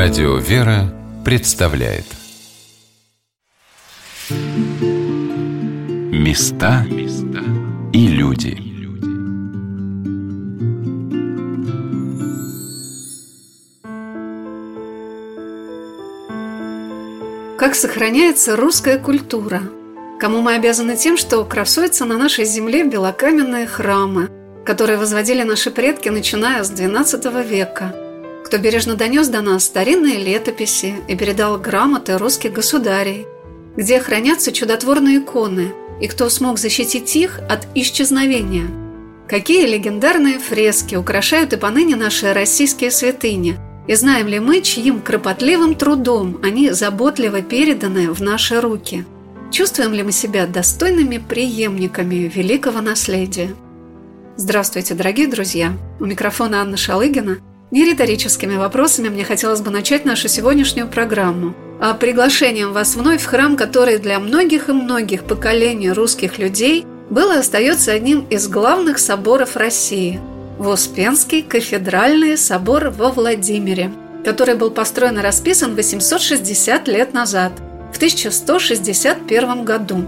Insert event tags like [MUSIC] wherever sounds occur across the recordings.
Радио «Вера» представляет. Места и люди. Как сохраняется русская культура? Кому мы обязаны тем, что красуются на нашей земле белокаменные храмы, которые возводили наши предки, начиная с XII века – кто бережно донес до нас старинные летописи и передал грамоты русских государей, где хранятся чудотворные иконы, и кто смог защитить их от исчезновения. Какие легендарные фрески украшают и поныне наши российские святыни, и знаем ли мы, чьим кропотливым трудом они заботливо переданы в наши руки? Чувствуем ли мы себя достойными преемниками великого наследия? Здравствуйте, дорогие друзья! У микрофона Анна Шалыгина – не риторическими вопросами мне хотелось бы начать нашу сегодняшнюю программу, а приглашением вас вновь в храм, который для многих и многих поколений русских людей был и остается одним из главных соборов России – в кафедральный собор во Владимире, который был построен и расписан 860 лет назад, в 1161 году.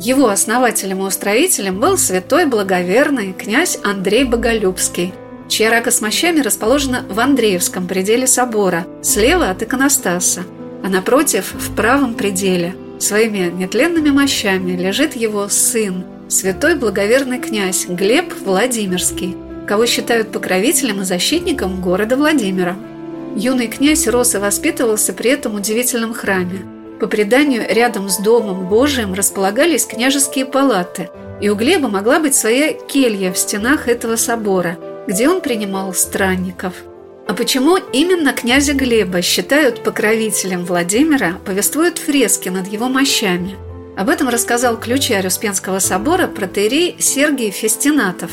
Его основателем и устроителем был святой благоверный князь Андрей Боголюбский – чья рака с мощами расположена в Андреевском пределе собора, слева от иконостаса, а напротив, в правом пределе, своими нетленными мощами лежит его сын, святой благоверный князь Глеб Владимирский, кого считают покровителем и защитником города Владимира. Юный князь рос и воспитывался при этом удивительном храме. По преданию, рядом с Домом Божиим располагались княжеские палаты, и у Глеба могла быть своя келья в стенах этого собора – где он принимал странников. А почему именно князя Глеба считают покровителем Владимира, повествуют фрески над его мощами. Об этом рассказал ключарь Успенского собора протеерей Сергий Фестинатов,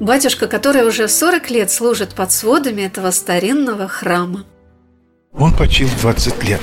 батюшка, который уже 40 лет служит под сводами этого старинного храма. Он почил 20 лет.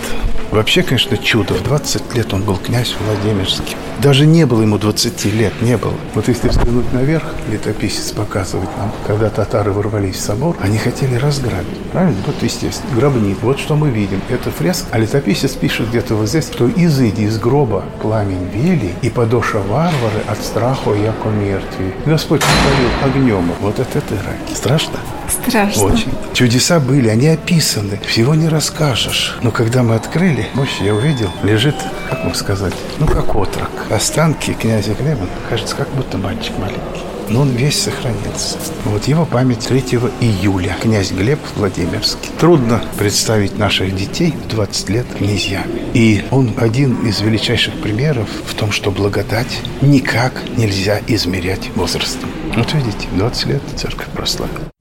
Вообще, конечно, чудо. В 20 лет он был князь Владимирский. Даже не было ему 20 лет, не было. Вот если взглянуть наверх, летописец показывает нам, когда татары ворвались в собор, они хотели разграбить. Правильно? Вот, естественно, гробнит. Вот что мы видим. Это фреска. А летописец пишет где-то вот здесь, что изыди из гроба пламень вели, и подоша варвары от страха яко мертви. Господь повторил огнем. Вот это ты раки. Страшно? Страшно. Очень. Чудеса были, они описаны. Всего не расскажешь. Но когда мы открыли, мощь я увидел, лежит, как вам сказать, ну как отрок. Останки князя Глеба, кажется, как будто мальчик маленький. Но он весь сохранился. Вот его память 3 июля. Князь Глеб Владимирский. Трудно представить наших детей в 20 лет князьями. И он один из величайших примеров в том, что благодать никак нельзя измерять возрастом. Вот видите, 20 лет церковь прославила.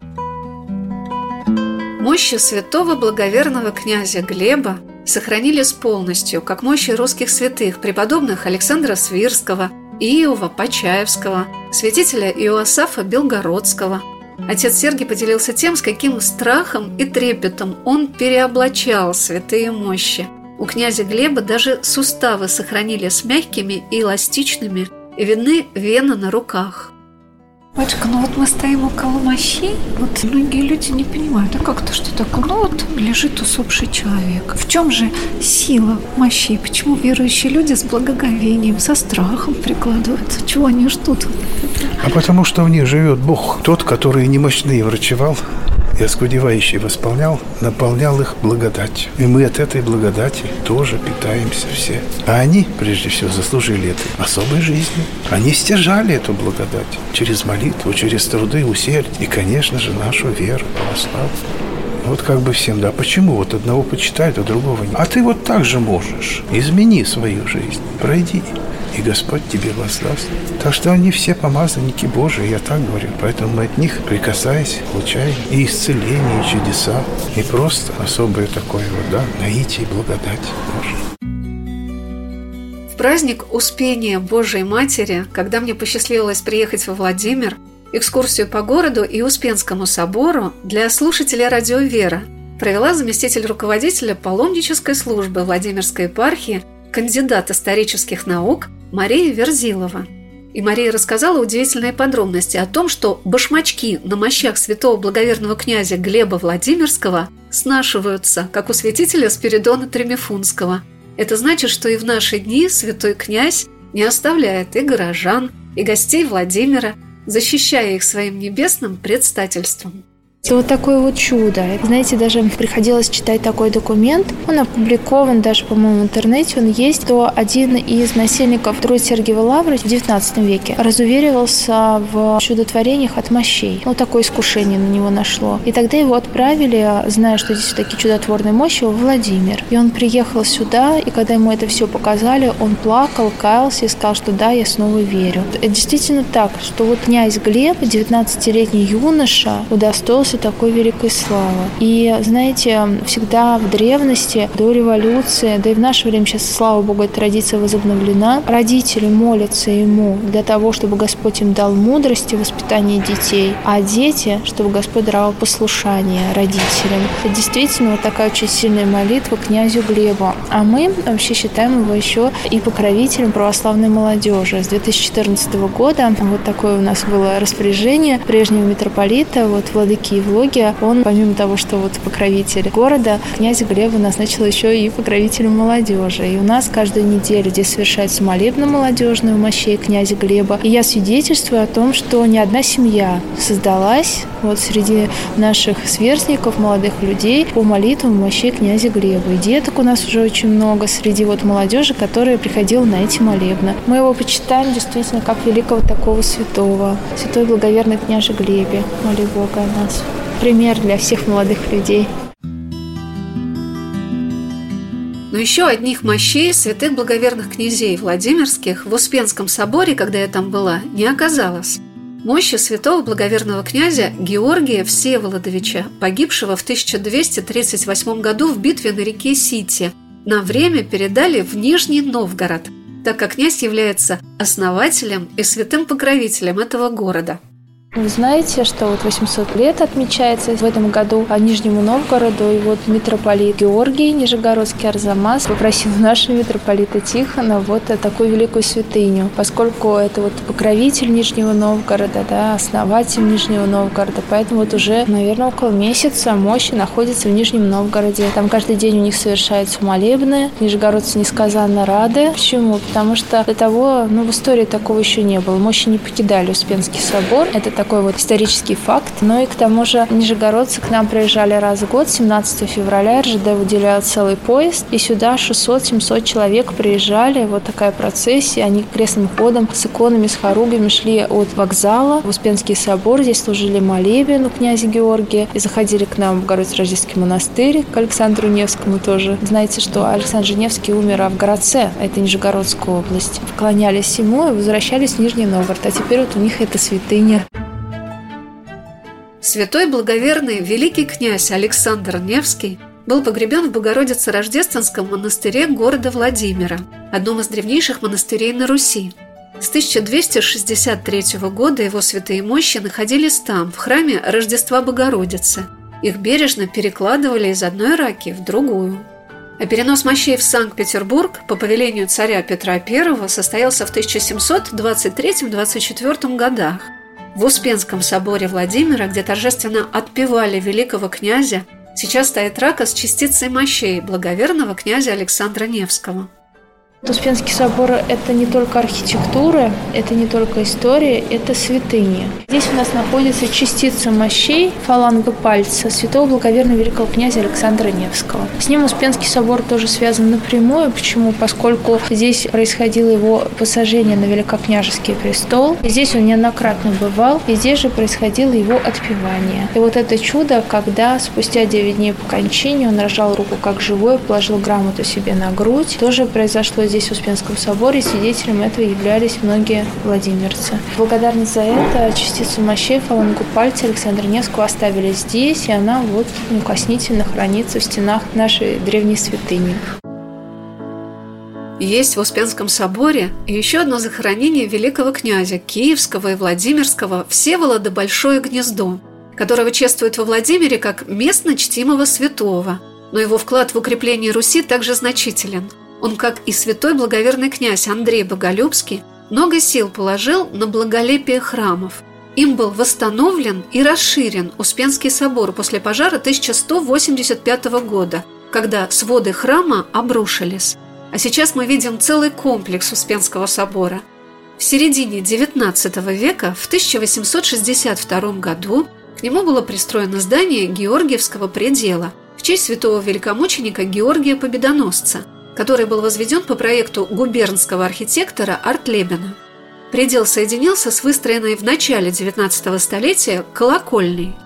Мощи святого благоверного князя Глеба сохранились полностью, как мощи русских святых, преподобных Александра Свирского, Иова Почаевского, святителя Иоасафа Белгородского. Отец Сергий поделился тем, с каким страхом и трепетом он переоблачал святые мощи. У князя Глеба даже суставы сохранились мягкими и эластичными, и видны вены на руках – Батюшка, ну вот мы стоим около мощей, вот многие люди не понимают, а как то что такое? Ну вот лежит усопший человек. В чем же сила мощей? Почему верующие люди с благоговением, со страхом прикладываются? Чего они ждут? А потому что в них живет Бог, тот, который немощные врачевал, и оскудевающий восполнял, наполнял их благодатью. И мы от этой благодати тоже питаемся все. А они, прежде всего, заслужили этой особой жизни. Они стяжали эту благодать через молитву, через труды, усердие и, конечно же, нашу веру православную. Вот как бы всем, да, почему вот одного почитают, а другого нет? А ты вот так же можешь. Измени свою жизнь, пройди и Господь тебе воздаст. Так что они все помазанники Божии, я так говорю. Поэтому мы от них, прикасаясь, получаем и исцеление, и чудеса, и просто особое такое вот, да, наитие и благодать Божию. В праздник Успения Божией Матери, когда мне посчастливилось приехать во Владимир, экскурсию по городу и Успенскому собору для слушателей радио «Вера» провела заместитель руководителя паломнической службы Владимирской епархии, кандидат исторических наук Мария Верзилова. И Мария рассказала удивительные подробности о том, что башмачки на мощах святого благоверного князя Глеба Владимирского снашиваются, как у святителя Спиридона Тремифунского. Это значит, что и в наши дни святой князь не оставляет и горожан, и гостей Владимира, защищая их своим небесным предстательством. Это вот такое вот чудо. Знаете, даже приходилось читать такой документ. Он опубликован даже, по-моему, в интернете. Он есть, что один из насельников Троиц Сергиева Лавры в XIX веке разуверивался в чудотворениях от мощей. Вот такое искушение на него нашло. И тогда его отправили, зная, что здесь такие чудотворные мощи, в Владимир. И он приехал сюда, и когда ему это все показали, он плакал, каялся и сказал, что да, я снова верю. Это действительно так, что вот князь Глеб, 19-летний юноша, удостоился такой великой славы. И, знаете, всегда в древности, до революции, да и в наше время сейчас, слава богу, эта традиция возобновлена, родители молятся ему для того, чтобы Господь им дал мудрости в воспитании детей, а дети, чтобы Господь даровал послушание родителям. Это действительно вот такая очень сильная молитва князю Глебу. А мы вообще считаем его еще и покровителем православной молодежи. С 2014 года вот такое у нас было распоряжение прежнего митрополита, вот владыки Евлогия, он, помимо того, что вот покровитель города, князь Глеба назначил еще и покровителем молодежи. И у нас каждую неделю здесь совершается молебна молодежную у мощей князя Глеба. И я свидетельствую о том, что ни одна семья создалась вот среди наших сверстников, молодых людей по молитвам мощей князя Глеба. И деток у нас уже очень много среди вот молодежи, которая приходила на эти молебны. Мы его почитаем действительно как великого такого святого. Святой благоверный княже Глебе. Моли Бога о нас пример для всех молодых людей. Но еще одних мощей святых благоверных князей Владимирских в Успенском соборе, когда я там была, не оказалось. Мощи святого благоверного князя Георгия Всеволодовича, погибшего в 1238 году в битве на реке Сити, на время передали в Нижний Новгород, так как князь является основателем и святым покровителем этого города – вы знаете, что вот 800 лет отмечается в этом году по Нижнему Новгороду, и вот митрополит Георгий Нижегородский Арзамас попросил [LAUGHS] нашего митрополита Тихона вот такую великую святыню, поскольку это вот покровитель Нижнего Новгорода, да, основатель Нижнего Новгорода, поэтому вот уже, наверное, около месяца мощи находится в Нижнем Новгороде. Там каждый день у них совершаются молебны, нижегородцы несказанно рады. Почему? Потому что до того, ну, в истории такого еще не было. Мощи не покидали Успенский собор. Это такой вот исторический факт. Ну и к тому же нижегородцы к нам приезжали раз в год, 17 февраля РЖД выделяют целый поезд, и сюда 600-700 человек приезжали, вот такая процессия, они крестным ходом с иконами, с хоругами шли от вокзала в Успенский собор, здесь служили молебен у князя Георгия, и заходили к нам в Город-Рождественский монастырь, к Александру Невскому тоже. Знаете, что Александр Невский умер в Городце, это Нижегородская область. Вклонялись ему и возвращались в Нижний Новгород, а теперь вот у них это святыня. Святой благоверный великий князь Александр Невский был погребен в Богородице-Рождественском монастыре города Владимира, одном из древнейших монастырей на Руси. С 1263 года его святые мощи находились там, в храме Рождества Богородицы. Их бережно перекладывали из одной раки в другую. А перенос мощей в Санкт-Петербург по повелению царя Петра I состоялся в 1723-24 годах. В Успенском соборе Владимира, где торжественно отпевали великого князя, сейчас стоит рака с частицей мощей благоверного князя Александра Невского – Успенский собор – это не только архитектура, это не только история, это святыня. Здесь у нас находится частица мощей фаланга пальца святого благоверного великого князя Александра Невского. С ним Успенский собор тоже связан напрямую. Почему? Поскольку здесь происходило его посажение на великокняжеский престол. Здесь он неоднократно бывал, и здесь же происходило его отпевание. И вот это чудо, когда спустя 9 дней по кончине он рожал руку как живой, положил грамоту себе на грудь, тоже произошло здесь, в Успенском соборе, свидетелем этого являлись многие владимирцы. Благодарность за это частицу мощей фалангу пальца Александра Невского оставили здесь, и она вот неукоснительно хранится в стенах нашей древней святыни. Есть в Успенском соборе еще одно захоронение великого князя Киевского и Владимирского Всеволода Большое Гнездо, которого чествуют во Владимире как местно чтимого святого, но его вклад в укрепление Руси также значителен – он, как и святой благоверный князь Андрей Боголюбский, много сил положил на благолепие храмов. Им был восстановлен и расширен Успенский собор после пожара 1185 года, когда своды храма обрушились. А сейчас мы видим целый комплекс Успенского собора. В середине XIX века, в 1862 году, к нему было пристроено здание Георгиевского предела в честь святого великомученика Георгия Победоносца, который был возведен по проекту губернского архитектора Артлебена. Предел соединился с выстроенной в начале XIX столетия колокольней.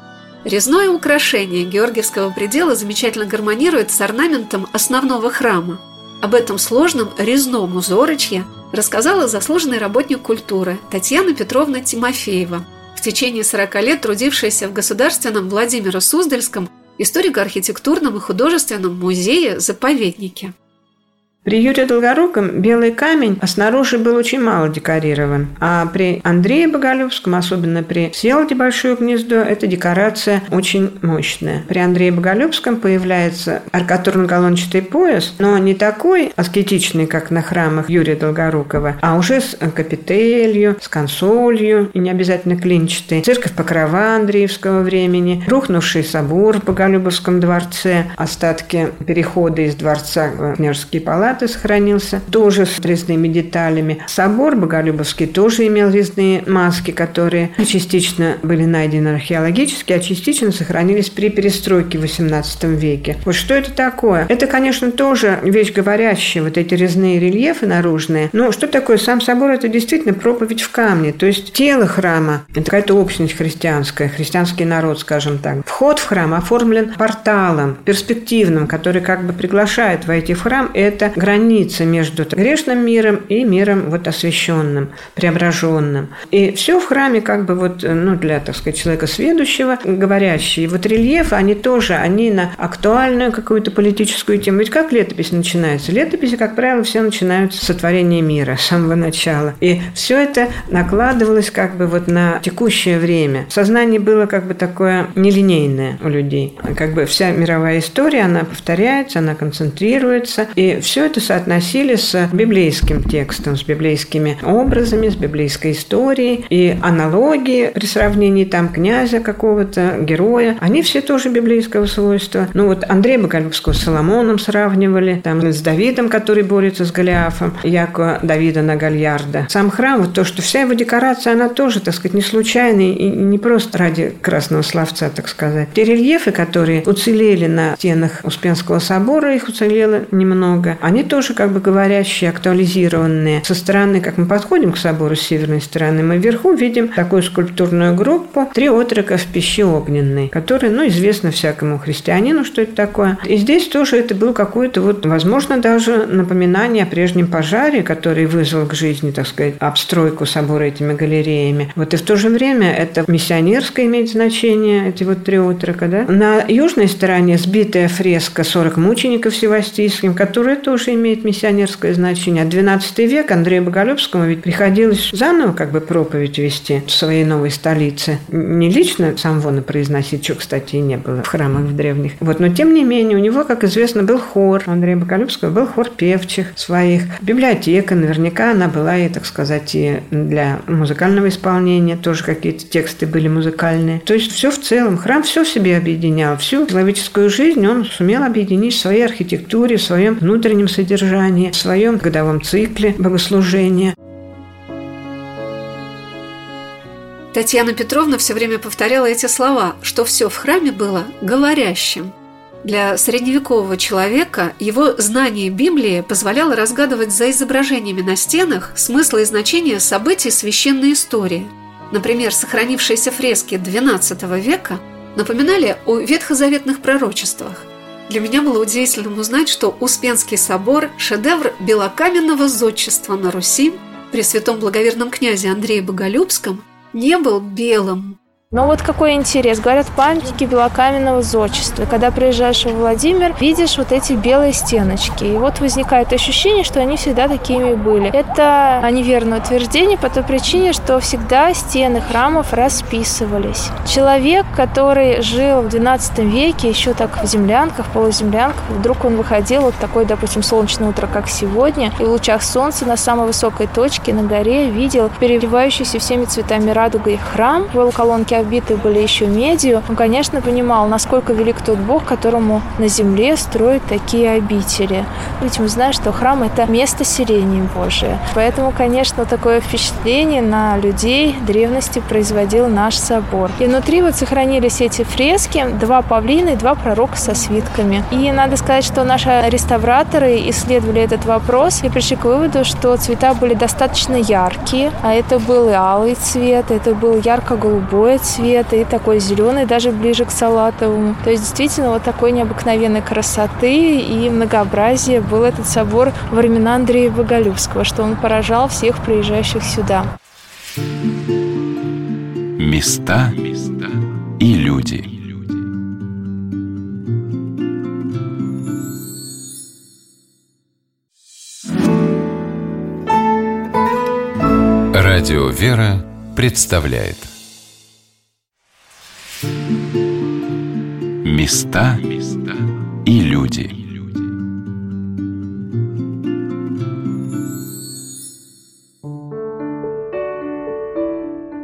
Резное украшение Георгиевского предела замечательно гармонирует с орнаментом основного храма. Об этом сложном резном узорочье рассказала заслуженный работник культуры Татьяна Петровна Тимофеева, в течение 40 лет трудившаяся в Государственном Владимиро Суздальском историко-архитектурном и художественном музее-заповеднике. При Юрии Долгоруком белый камень снаружи был очень мало декорирован, а при Андрее Боголюбском, особенно при Селде Большое гнездо, эта декорация очень мощная. При Андрее Боголюбском появляется аркатурно-галончатый пояс, но не такой аскетичный, как на храмах Юрия Долгорукова, а уже с капителью, с консолью, и не обязательно клинчатый, церковь Покрова Андреевского времени, рухнувший собор в Боголюбовском дворце, остатки перехода из дворца в княжеские палаты, Палаты сохранился, тоже с резными деталями. Собор Боголюбовский тоже имел резные маски, которые частично были найдены археологически, а частично сохранились при перестройке в XVIII веке. Вот что это такое? Это, конечно, тоже вещь говорящая, вот эти резные рельефы наружные. Но что такое сам собор? Это действительно проповедь в камне. То есть тело храма – это какая-то общность христианская, христианский народ, скажем так. Вход в храм оформлен порталом перспективным, который как бы приглашает войти в храм. Это граница между грешным миром и миром вот освященным, преображенным. И все в храме как бы вот, ну, для, так сказать, человека сведущего, говорящий. И вот рельефы, они тоже, они на актуальную какую-то политическую тему. Ведь как летопись начинается? Летописи, как правило, все начинаются с сотворения мира, с самого начала. И все это накладывалось как бы вот на текущее время. Сознание было как бы такое нелинейное у людей. Как бы вся мировая история, она повторяется, она концентрируется. И все это соотносили с библейским текстом, с библейскими образами, с библейской историей. И аналогии при сравнении там князя какого-то, героя, они все тоже библейского свойства. Ну вот Андрея Боголюбского с Соломоном сравнивали, там с Давидом, который борется с Голиафом, Яко Давида на Гальярда. Сам храм, вот то, что вся его декорация, она тоже, так сказать, не случайная и не просто ради красного словца, так сказать. Те рельефы, которые уцелели на стенах Успенского собора, их уцелело немного, они они тоже как бы говорящие, актуализированные. Со стороны, как мы подходим к собору с северной стороны, мы вверху видим такую скульптурную группу «Три отрока в пище огненной», которая, ну, известно всякому христианину, что это такое. И здесь тоже это было какое-то вот, возможно, даже напоминание о прежнем пожаре, который вызвал к жизни, так сказать, обстройку собора этими галереями. Вот и в то же время это миссионерское имеет значение, эти вот три отрока, да. На южной стороне сбитая фреска «40 мучеников Севастийским», которая тоже имеет миссионерское значение. А 12 век Андрею Боголюбскому ведь приходилось заново как бы проповедь вести в своей новой столице. Не лично сам Вона произносить, что, кстати, и не было в храмах в древних. Вот, но тем не менее, у него, как известно, был хор. Андрея Боголюбского был хор певчих своих. Библиотека, наверняка она была и, так сказать, и для музыкального исполнения. Тоже какие-то тексты были музыкальные. То есть все в целом. Храм все в себе объединял. Всю человеческую жизнь он сумел объединить в своей архитектуре, в своем внутреннем содержании, в своем годовом цикле богослужения. Татьяна Петровна все время повторяла эти слова, что все в храме было говорящим. Для средневекового человека его знание Библии позволяло разгадывать за изображениями на стенах смысл и значение событий священной истории. Например, сохранившиеся фрески XII века напоминали о ветхозаветных пророчествах. Для меня было удивительным узнать, что Успенский собор – шедевр белокаменного зодчества на Руси при святом благоверном князе Андрее Боголюбском не был белым. Но вот какой интерес. Говорят, памятники белокаменного зодчества. Когда приезжаешь в Владимир, видишь вот эти белые стеночки. И вот возникает ощущение, что они всегда такими были. Это неверное утверждение по той причине, что всегда стены храмов расписывались. Человек, который жил в XII веке, еще так в землянках, полуземлянках, вдруг он выходил вот такое, допустим, солнечное утро, как сегодня, и в лучах солнца на самой высокой точке на горе видел переливающийся всеми цветами радугой храм, колонки обиты были еще медью, он, конечно, понимал, насколько велик тот Бог, которому на земле строят такие обители. Ведь мы знаем, что храм – это место сирени Божие. Поэтому, конечно, такое впечатление на людей древности производил наш собор. И внутри вот сохранились эти фрески, два павлина и два пророка со свитками. И надо сказать, что наши реставраторы исследовали этот вопрос и пришли к выводу, что цвета были достаточно яркие, а это был и алый цвет, это был ярко-голубой цвет и такой зеленый, даже ближе к салатовому. То есть действительно вот такой необыкновенной красоты и многообразия был этот собор во времена Андрея Боголюбского, что он поражал всех приезжающих сюда. Места и люди. Радио «Вера» представляет Места и люди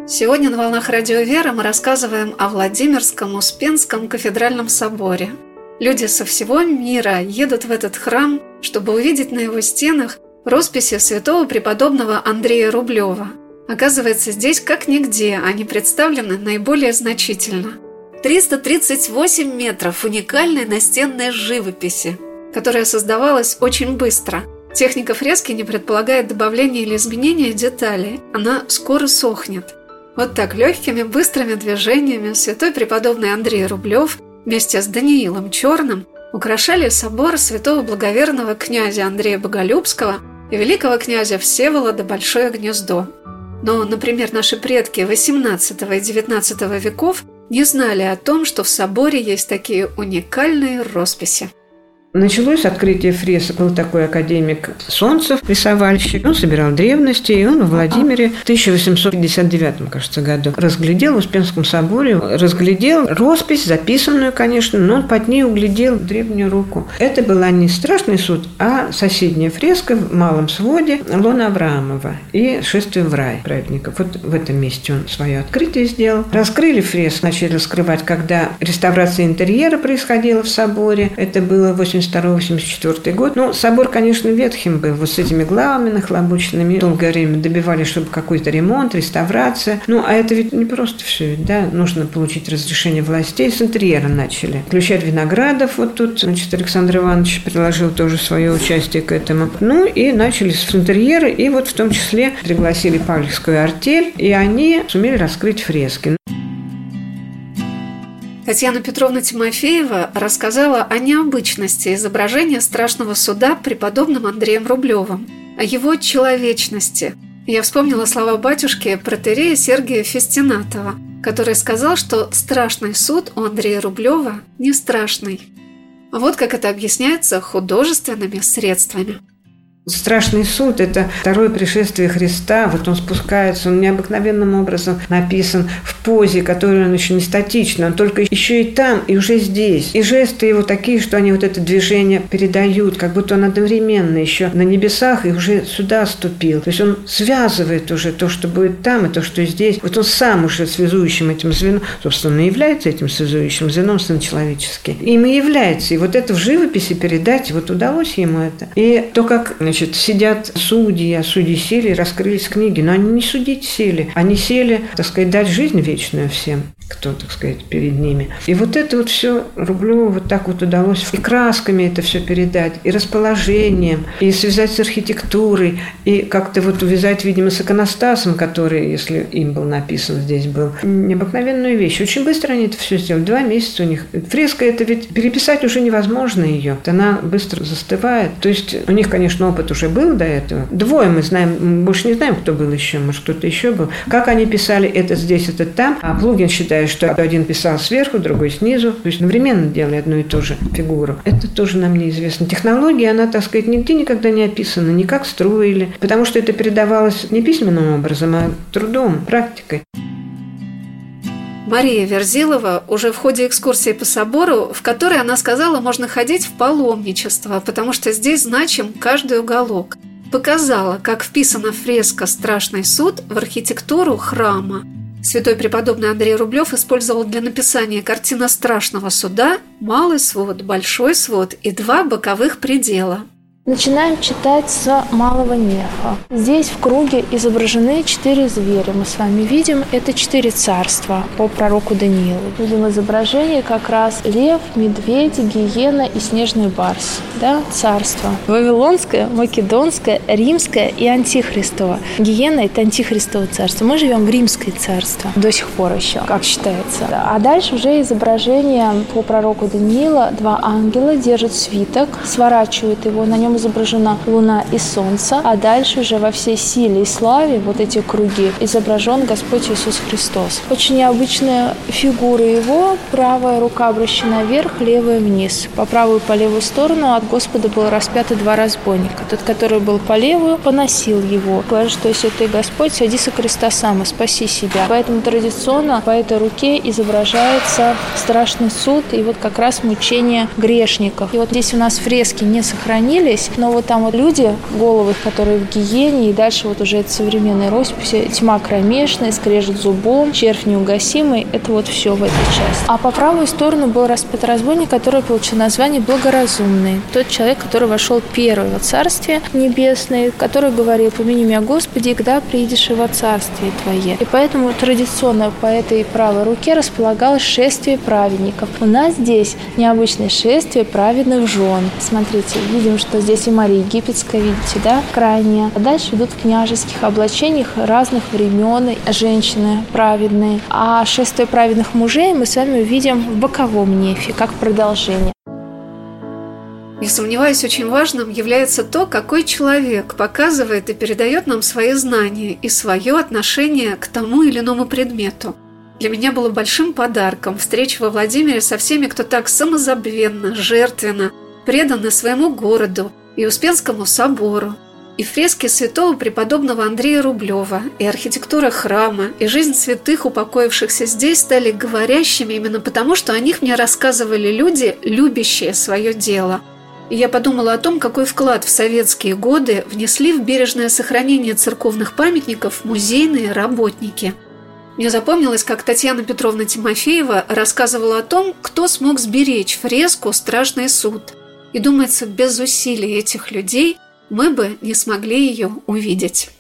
Сегодня на «Волнах Радио Вера» мы рассказываем о Владимирском Успенском кафедральном соборе. Люди со всего мира едут в этот храм, чтобы увидеть на его стенах росписи святого преподобного Андрея Рублева – Оказывается, здесь как нигде они представлены наиболее значительно. 338 метров уникальной настенной живописи, которая создавалась очень быстро. Техника фрески не предполагает добавления или изменения деталей, она скоро сохнет. Вот так легкими, быстрыми движениями святой преподобный Андрей Рублев вместе с Даниилом Черным украшали собор святого благоверного князя Андрея Боголюбского и великого князя Всеволода Большое Гнездо. Но, например, наши предки XVIII и XIX веков не знали о том, что в соборе есть такие уникальные росписи. Началось открытие фресок. Был такой академик Солнцев, рисовальщик. Он собирал древности, и он в Владимире в 1859, кажется, году разглядел в Успенском соборе, разглядел роспись, записанную, конечно, но под ней углядел древнюю руку. Это была не страшный суд, а соседняя фреска в малом своде Лона Авраамова и «Шествие в рай» праведников. Вот в этом месте он свое открытие сделал. Раскрыли фреску, начали раскрывать, когда реставрация интерьера происходила в соборе. Это было 80 82-84 год. Ну, собор, конечно, ветхим был, вот с этими главами нахлобученными. Долгое время добивались, чтобы какой-то ремонт, реставрация. Ну, а это ведь не просто все, да, нужно получить разрешение властей. С интерьера начали. Включать Виноградов вот тут, значит, Александр Иванович приложил тоже свое участие к этому. Ну, и начали с интерьера, и вот в том числе пригласили Павловскую артель, и они сумели раскрыть фрески. Татьяна Петровна Тимофеева рассказала о необычности изображения страшного суда преподобным Андреем Рублевым, о его человечности. Я вспомнила слова батюшки протерея Сергия Фестинатова, который сказал, что страшный суд у Андрея Рублева не страшный. Вот как это объясняется художественными средствами. Страшный суд – это второе пришествие Христа. Вот он спускается, он необыкновенным образом написан в позе, которая он еще не статична. Он только еще и там, и уже здесь. И жесты его такие, что они вот это движение передают, как будто он одновременно еще на небесах и уже сюда ступил. То есть он связывает уже то, что будет там, и то, что здесь. Вот он сам уже связующим этим звеном, собственно, является этим связующим звеном, сын человеческий. Им и является. И вот это в живописи передать, вот удалось ему это. И то, как Значит, сидят судьи, а судьи сели и раскрылись книги. Но они не судить сели. Они сели, так сказать, дать жизнь вечную всем кто, так сказать, перед ними. И вот это вот все Рублеву вот так вот удалось и красками это все передать, и расположением, и связать с архитектурой, и как-то вот увязать, видимо, с иконостасом, который, если им был написан, здесь был. Необыкновенную вещь. Очень быстро они это все сделали. Два месяца у них. Фреска это ведь переписать уже невозможно ее. Она быстро застывает. То есть у них, конечно, опыт уже был до этого. Двое мы знаем, больше не знаем, кто был еще, может, кто-то еще был. Как они писали это здесь, это там. А Плугин считает, наблюдаешь, что один писал сверху, другой снизу, то есть одновременно делая одну и ту же фигуру. Это тоже нам неизвестно. Технология, она, так сказать, нигде никогда не описана, ни как строили, потому что это передавалось не письменным образом, а трудом, практикой. Мария Верзилова уже в ходе экскурсии по собору, в которой она сказала, можно ходить в паломничество, потому что здесь значим каждый уголок, показала, как вписана фреска «Страшный суд» в архитектуру храма. Святой преподобный Андрей Рублев использовал для написания картины страшного суда малый свод, большой свод и два боковых предела – Начинаем читать с малого нефа. Здесь в круге изображены четыре зверя. Мы с вами видим, это четыре царства по пророку Даниилу. Видим изображение как раз лев, медведь, гиена и снежный барс. Да, царство. Вавилонское, Македонское, Римское и Антихристово. Гиена – это Антихристово царство. Мы живем в Римское царство до сих пор еще, как считается. А дальше уже изображение по пророку Даниила. Два ангела держат свиток, сворачивают его, на нем изображена Луна и Солнце, а дальше уже во всей силе и славе вот эти круги изображен Господь Иисус Христос. Очень необычная фигура его, правая рука обращена вверх, левая вниз. По правую и по левую сторону от Господа было распято два разбойника. Тот, который был по левую, поносил его. Говорит, что если ты Господь, садись со креста сам и спаси себя. Поэтому традиционно по этой руке изображается страшный суд и вот как раз мучение грешников. И вот здесь у нас фрески не сохранились, есть. Но вот там вот люди, головы, которые в гиене, и дальше вот уже это современная роспись, тьма кромешная, скрежет зубом, червь неугасимый, это вот все в этой части. А по правую сторону был распят разбойник, который получил название Благоразумный. Тот человек, который вошел первый во Царствие Небесное, который говорил, помяни меня, Господи, когда приидешь во Царствие Твое. И поэтому традиционно по этой правой руке располагалось шествие праведников. У нас здесь необычное шествие праведных жен. Смотрите, видим, что здесь здесь и Мария Египетская, видите, да, крайняя. А дальше идут в княжеских облачениях разных времен женщины праведные. А шествие праведных мужей мы с вами увидим в боковом нефе, как продолжение. Не сомневаюсь, очень важным является то, какой человек показывает и передает нам свои знания и свое отношение к тому или иному предмету. Для меня было большим подарком встреча во Владимире со всеми, кто так самозабвенно, жертвенно, преданы своему городу, и Успенскому собору, и фрески святого преподобного Андрея Рублева, и архитектура храма, и жизнь святых, упокоившихся здесь, стали говорящими именно потому, что о них мне рассказывали люди, любящие свое дело. И я подумала о том, какой вклад в советские годы внесли в бережное сохранение церковных памятников музейные работники. Мне запомнилось, как Татьяна Петровна Тимофеева рассказывала о том, кто смог сберечь фреску «Страшный суд», и думается, без усилий этих людей мы бы не смогли ее увидеть.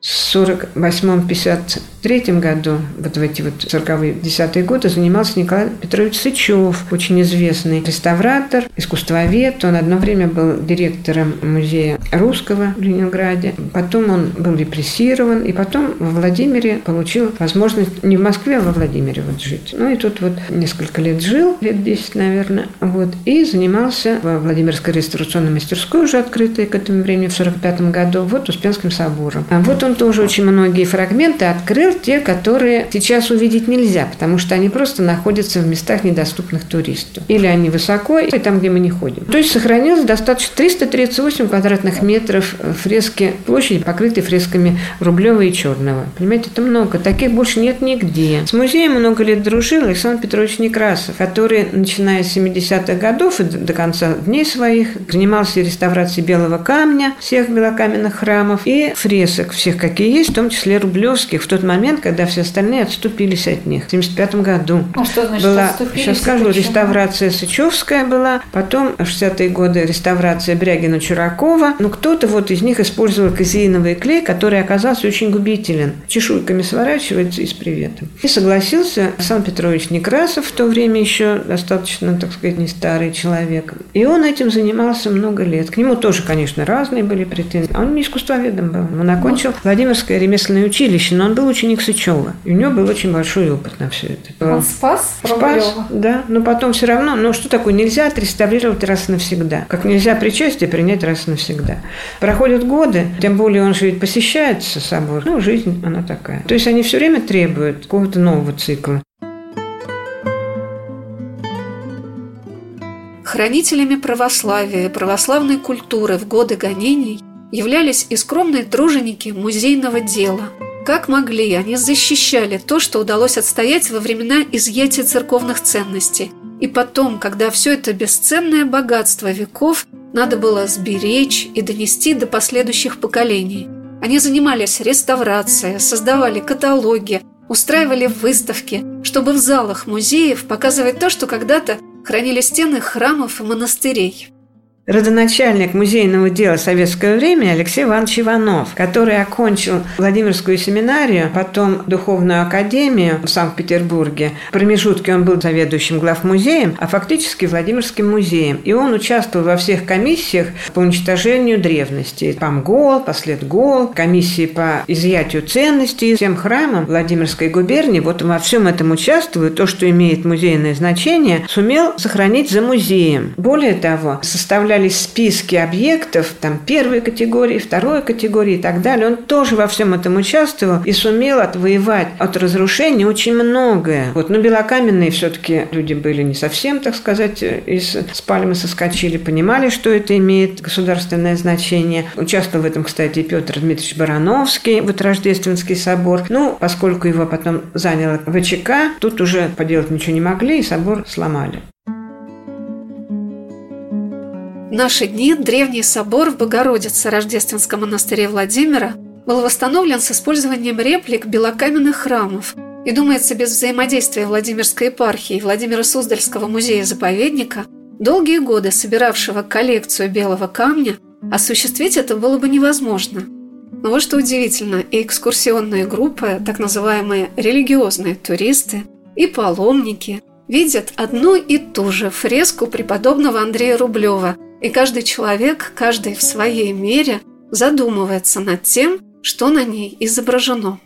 В 48-53 году, вот в эти вот 40-е, 10-е годы, занимался Николай Петрович Сычев, очень известный реставратор, искусствовед. Он одно время был директором музея русского в Ленинграде. Потом он был репрессирован, и потом в Владимире получил возможность не в Москве, а во Владимире вот жить. Ну и тут вот несколько лет жил, лет 10, наверное, вот, и занимался в Владимирской реставрационной мастерской, уже открытой к этому времени в 45 году, вот Успенским собором. А вот он он тоже очень многие фрагменты открыл, те, которые сейчас увидеть нельзя, потому что они просто находятся в местах, недоступных туристу. Или они высоко, и там, где мы не ходим. То есть сохранилось достаточно 338 квадратных метров фрески, площади, покрытой фресками Рублева и Черного. Понимаете, это много. Таких больше нет нигде. С музеем много лет дружил Александр Петрович Некрасов, который, начиная с 70-х годов и до конца дней своих, занимался реставрацией белого камня, всех белокаменных храмов и фресок всех какие есть, в том числе рублевских, в тот момент, когда все остальные отступились от них. В 1975 году. А что значит была, сейчас скажу, почему? реставрация Сычевская была, потом в 60-е годы реставрация Брягина-Чуракова. Но кто-то вот из них использовал казеиновый клей, который оказался очень губителен. Чешуйками сворачивается и с приветом. И согласился Александр Петрович Некрасов, в то время еще достаточно, так сказать, не старый человек. И он этим занимался много лет. К нему тоже, конечно, разные были претензии. А он не искусствоведом был. Он окончил Владимирское ремесленное училище, но он был ученик Сычева. И у него был очень большой опыт на все это. Он спас? Спас, да. Но потом все равно, ну что такое, нельзя отреставрировать раз и навсегда. Как нельзя причастие принять раз и навсегда. Проходят годы, тем более он же ведь посещается собой. Ну, жизнь, она такая. То есть они все время требуют какого-то нового цикла. Хранителями православия, православной культуры в годы гонений являлись и скромные труженики музейного дела. Как могли, они защищали то, что удалось отстоять во времена изъятия церковных ценностей. И потом, когда все это бесценное богатство веков надо было сберечь и донести до последующих поколений. Они занимались реставрацией, создавали каталоги, устраивали выставки, чтобы в залах музеев показывать то, что когда-то хранили стены храмов и монастырей родоначальник музейного дела советского времени Алексей Иванович Иванов, который окончил Владимирскую семинарию, потом Духовную академию в Санкт-Петербурге. В промежутке он был заведующим главмузеем, а фактически Владимирским музеем. И он участвовал во всех комиссиях по уничтожению древности. ПАМГОЛ, Последгол, комиссии по изъятию ценностей всем храмам Владимирской губернии. Вот во всем этом участвует. То, что имеет музейное значение, сумел сохранить за музеем. Более того, составляя составлялись списки объектов, там первой категории, второй категории и так далее. Он тоже во всем этом участвовал и сумел отвоевать от разрушений очень многое. Вот, но белокаменные все-таки люди были не совсем, так сказать, из с пальмы соскочили, понимали, что это имеет государственное значение. Участвовал в этом, кстати, Петр Дмитриевич Барановский, вот Рождественский собор. Ну, поскольку его потом заняла ВЧК, тут уже поделать ничего не могли, и собор сломали. В наши дни древний собор в Богородице Рождественском монастыре Владимира был восстановлен с использованием реплик белокаменных храмов и, думается, без взаимодействия Владимирской епархии и Владимира Суздальского музея-заповедника, долгие годы собиравшего коллекцию белого камня, осуществить это было бы невозможно. Но вот что удивительно, и экскурсионные группы, так называемые религиозные туристы, и паломники видят одну и ту же фреску преподобного Андрея Рублева – и каждый человек, каждый в своей мере, задумывается над тем, что на ней изображено.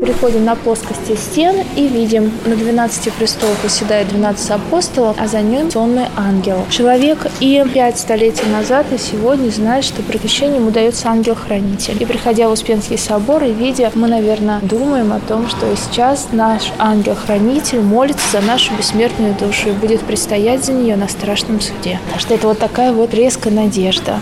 Приходим на плоскости стен и видим, на 12 престолах восседает 12 апостолов, а за ним сонный ангел. Человек и пять столетий назад и сегодня знает, что прокрещение ему дается ангел-хранитель. И приходя в Успенский собор и видя, мы, наверное, думаем о том, что сейчас наш ангел-хранитель молится за нашу бессмертную душу и будет предстоять за нее на страшном суде. Так что это вот такая вот резкая надежда.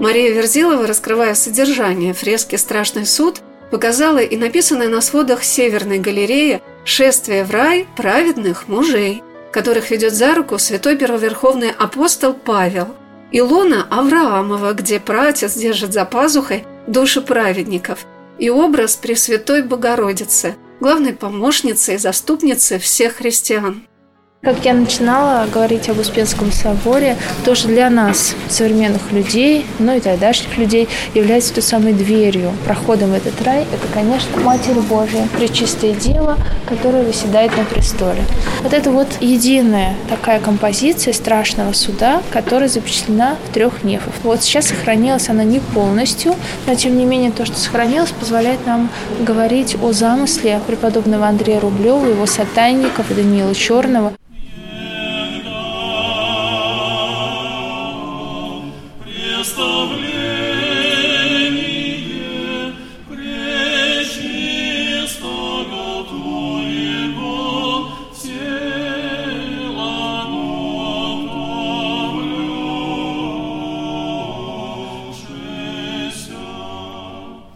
Мария Верзилова, раскрывая содержание фрески «Страшный суд», показала и написанное на сводах Северной галереи «Шествие в рай праведных мужей», которых ведет за руку святой первоверховный апостол Павел, и лона Авраамова, где пратец держит за пазухой души праведников, и образ Пресвятой Богородицы, главной помощницы и заступницы всех христиан. Как я начинала говорить об Успенском соборе, тоже для нас, современных людей, ну и тогдашних людей, является той самой дверью, проходом в этот рай. Это, конечно, Матерь Божия, Пречистое Дева, которая выседает на престоле. Вот это вот единая такая композиция страшного суда, которая запечатлена в трех нефах. Вот сейчас сохранилась она не полностью, но тем не менее то, что сохранилось, позволяет нам говорить о замысле преподобного Андрея Рублева, его сатанников, Даниила Черного,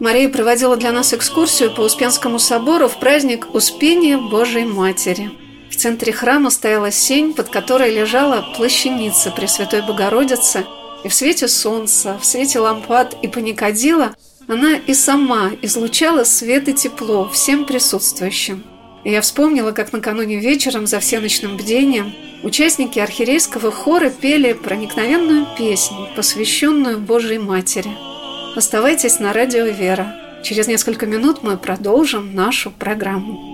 Мария проводила для нас экскурсию по Успенскому собору в праздник Успения Божией Матери. В центре храма стояла сень, под которой лежала плащаница Пресвятой Богородицы, и в свете солнца, в свете лампад и паникадила она и сама излучала свет и тепло всем присутствующим. И я вспомнила, как накануне вечером за всеночным бдением участники архиерейского хора пели проникновенную песню, посвященную Божьей Матери – Оставайтесь на радио «Вера». Через несколько минут мы продолжим нашу программу.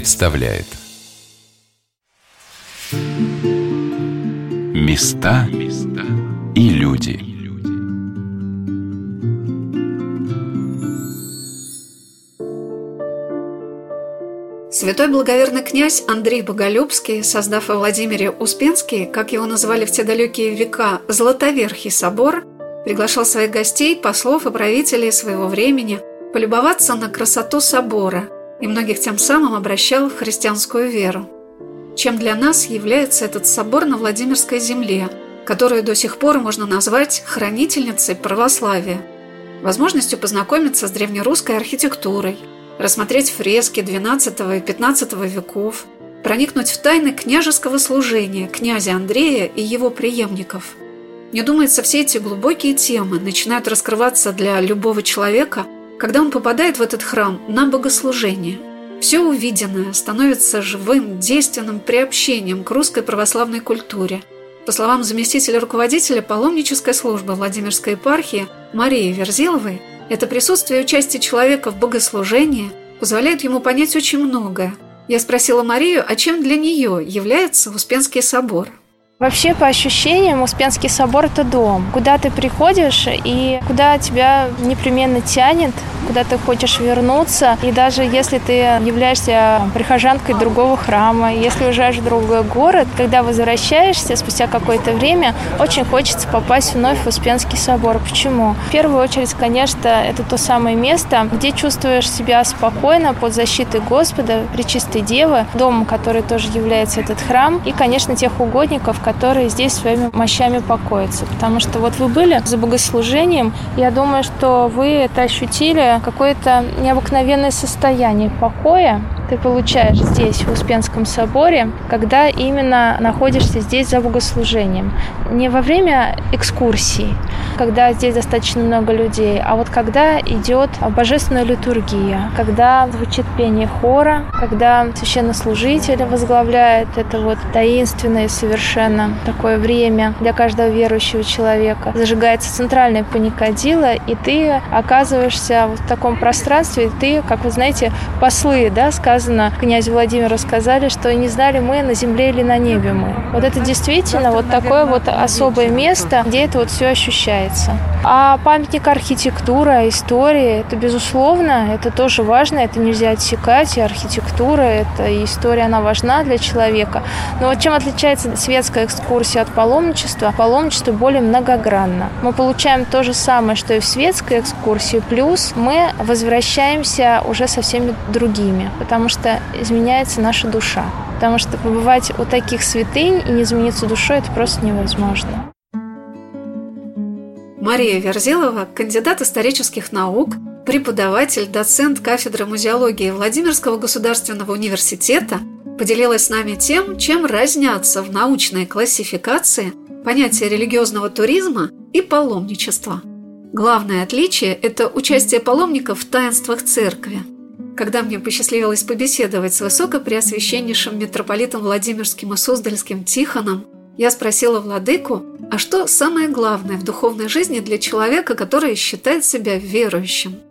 Представляет Места и люди. Святой благоверный князь Андрей Боголюбский, создав во Владимире Успенский, как его называли в те далекие века, Златоверхий собор, приглашал своих гостей, послов и правителей своего времени полюбоваться на красоту собора и многих тем самым обращал в христианскую веру. Чем для нас является этот собор на Владимирской земле, которую до сих пор можно назвать хранительницей православия, возможностью познакомиться с древнерусской архитектурой – рассмотреть фрески XII и XV веков, проникнуть в тайны княжеского служения князя Андрея и его преемников. Мне думается, все эти глубокие темы начинают раскрываться для любого человека, когда он попадает в этот храм на богослужение. Все увиденное становится живым, действенным приобщением к русской православной культуре. По словам заместителя руководителя паломнической службы Владимирской епархии Марии Верзиловой, это присутствие и участие человека в богослужении позволяет ему понять очень многое. Я спросила Марию, а чем для нее является Успенский собор – Вообще, по ощущениям, Успенский собор – это дом, куда ты приходишь и куда тебя непременно тянет, куда ты хочешь вернуться. И даже если ты являешься прихожанкой другого храма, если уезжаешь в другой город, когда возвращаешься спустя какое-то время, очень хочется попасть вновь в Успенский собор. Почему? В первую очередь, конечно, это то самое место, где чувствуешь себя спокойно под защитой Господа, Пречистой Девы, домом, который тоже является этот храм, и, конечно, тех угодников, здесь своими мощами покоятся. Потому что вот вы были за богослужением, я думаю, что вы это ощутили, какое-то необыкновенное состояние покоя, ты получаешь здесь, в Успенском соборе, когда именно находишься здесь за богослужением. Не во время экскурсии, когда здесь достаточно много людей, а вот когда идет божественная литургия, когда звучит пение хора, когда священнослужитель возглавляет это вот таинственное совершенно такое время для каждого верующего человека. Зажигается центральное паникадило, и ты оказываешься в таком пространстве, ты, как вы знаете, послы, да, сказано сказано, князю Владимиру сказали, что не знали мы, на земле или на небе мы. Вот это действительно вот такое вот особое место, где это вот все ощущается. А памятник архитектуры, истории, это безусловно, это тоже важно, это нельзя отсекать, и архитектура, это и история, она важна для человека. Но вот чем отличается светская экскурсия от паломничества? Паломничество более многогранно. Мы получаем то же самое, что и в светской экскурсии, плюс мы возвращаемся уже со всеми другими, потому что изменяется наша душа. Потому что побывать у таких святынь и не измениться душой – это просто невозможно. Мария Верзилова, кандидат исторических наук, преподаватель, доцент кафедры музеологии Владимирского государственного университета, поделилась с нами тем, чем разнятся в научной классификации понятия религиозного туризма и паломничества. Главное отличие – это участие паломников в таинствах церкви – когда мне посчастливилось побеседовать с высокопреосвященнейшим митрополитом Владимирским и Суздальским Тихоном, я спросила владыку, а что самое главное в духовной жизни для человека, который считает себя верующим –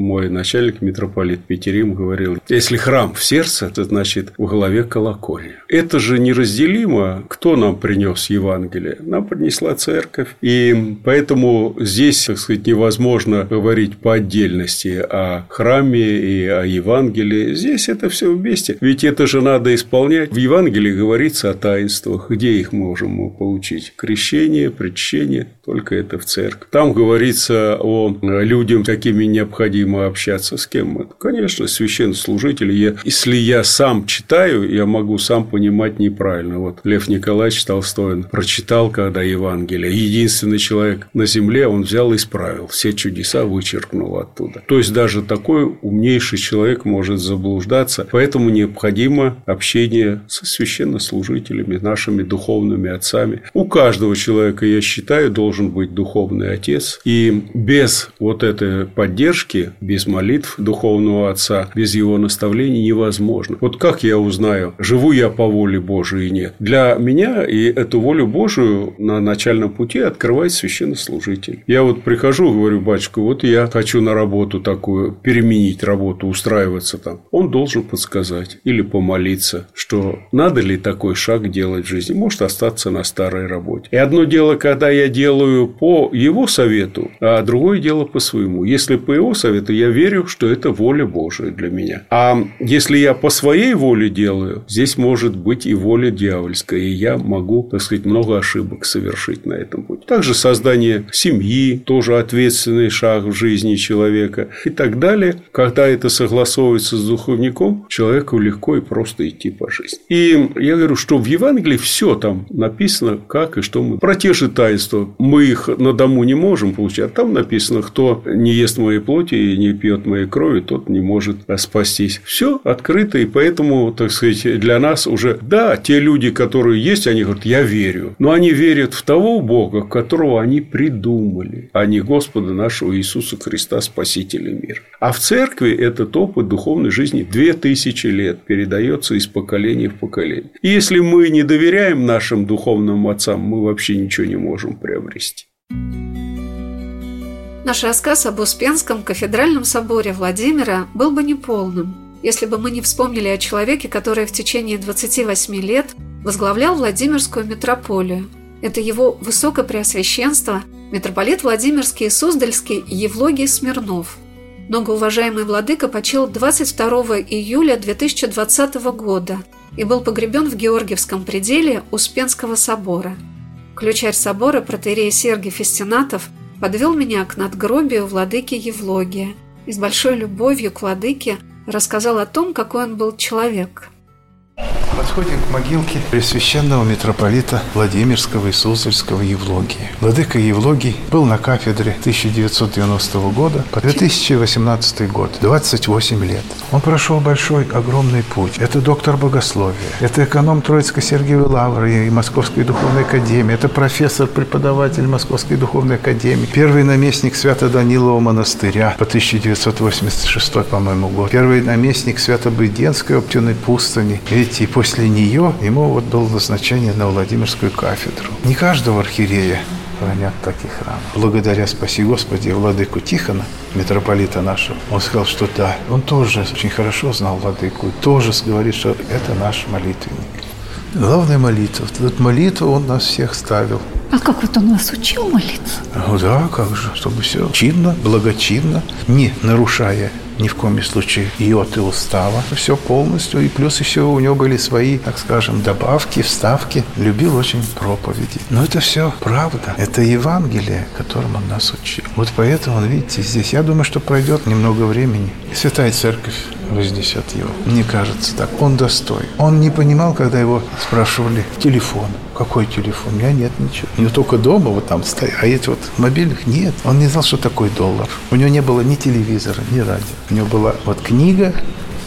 мой начальник, митрополит Петерим, говорил, если храм в сердце, это значит в голове колокольня. Это же неразделимо, кто нам принес Евангелие. Нам принесла церковь. И поэтому здесь, так сказать, невозможно говорить по отдельности о храме и о Евангелии. Здесь это все вместе. Ведь это же надо исполнять. В Евангелии говорится о таинствах. Где их можем получить? Крещение, причащение. Только это в церкви. Там говорится о людях, какими необходимо необходимо общаться с кем? Конечно, священнослужители. Я, если я сам читаю, я могу сам понимать неправильно. Вот Лев Николаевич Толстой прочитал, когда Евангелие. Единственный человек на земле, он взял и исправил. Все чудеса вычеркнул оттуда. То есть, даже такой умнейший человек может заблуждаться. Поэтому необходимо общение со священнослужителями, нашими духовными отцами. У каждого человека, я считаю, должен быть духовный отец. И без вот этой поддержки без молитв духовного отца, без его наставлений невозможно. Вот как я узнаю, живу я по воле Божией или нет? Для меня и эту волю Божию на начальном пути открывает священнослужитель. Я вот прихожу, говорю, батюшка, вот я хочу на работу такую, переменить работу, устраиваться там. Он должен подсказать или помолиться, что надо ли такой шаг делать в жизни, может остаться на старой работе. И одно дело, когда я делаю по его совету, а другое дело по своему. Если по его совету, я верю, что это воля Божия для меня. А если я по своей воле делаю, здесь может быть и воля дьявольская, и я могу, так сказать, много ошибок совершить на этом пути. Также создание семьи, тоже ответственный шаг в жизни человека и так далее. Когда это согласовывается с духовником, человеку легко и просто идти по жизни. И я говорю, что в Евангелии все там написано, как и что мы. Про те же таинства мы их на дому не можем получать. Там написано, кто не ест моей плоти и не пьет моей крови, тот не может спастись. Все открыто, и поэтому, так сказать, для нас уже, да, те люди, которые есть, они говорят, я верю. Но они верят в того Бога, которого они придумали, а не Господа нашего Иисуса Христа, Спасителя мира. А в церкви этот опыт духовной жизни две тысячи лет передается из поколения в поколение. И если мы не доверяем нашим духовным отцам, мы вообще ничего не можем приобрести. Наш рассказ об Успенском кафедральном соборе Владимира был бы неполным, если бы мы не вспомнили о человеке, который в течение 28 лет возглавлял Владимирскую митрополию. Это его высокопреосвященство, митрополит Владимирский и Суздальский Евлогий Смирнов. Многоуважаемый владыка почил 22 июля 2020 года и был погребен в Георгиевском пределе Успенского собора. Ключарь собора протеерей Сергий Фестинатов подвел меня к надгробию владыки Евлогия и с большой любовью к владыке рассказал о том, какой он был человек – Подходим к могилке Пресвященного митрополита Владимирского и Суздальского Евлогия. Владыка Евлогий был на кафедре 1990 года по 2018 год, 28 лет. Он прошел большой, огромный путь. Это доктор богословия, это эконом Троицкой Сергиевой Лавры и Московской Духовной Академии, это профессор, преподаватель Московской Духовной Академии, первый наместник Свято-Данилова монастыря по 1986, по-моему, год, первый наместник Свято-Быденской оптиной пустыни. Видите, и после после нее ему вот было назначение на Владимирскую кафедру. Не каждого архиерея хранят таких храмов. Благодаря, спаси Господи, владыку Тихона, митрополита нашего, он сказал, что да, он тоже очень хорошо знал владыку, тоже говорит, что это наш молитвенник. Главная молитва. Вот молитву он нас всех ставил. А как вот он вас учил молиться? Ну да, как же, чтобы все чинно, благочинно, не нарушая ни в коем случае йоты устава. Все полностью. И плюс еще у него были свои, так скажем, добавки, вставки. Любил очень проповеди. Но это все правда. Это Евангелие, которым он нас учил. Вот поэтому, видите, здесь, я думаю, что пройдет немного времени. Святая Церковь вознесет его. Мне кажется так. Он достоин. Он не понимал, когда его спрашивали телефон. Какой телефон? У меня нет ничего. У него только дома вот там стоит. А эти вот мобильных нет. Он не знал, что такое доллар. У него не было ни телевизора, ни радио. У него была вот книга,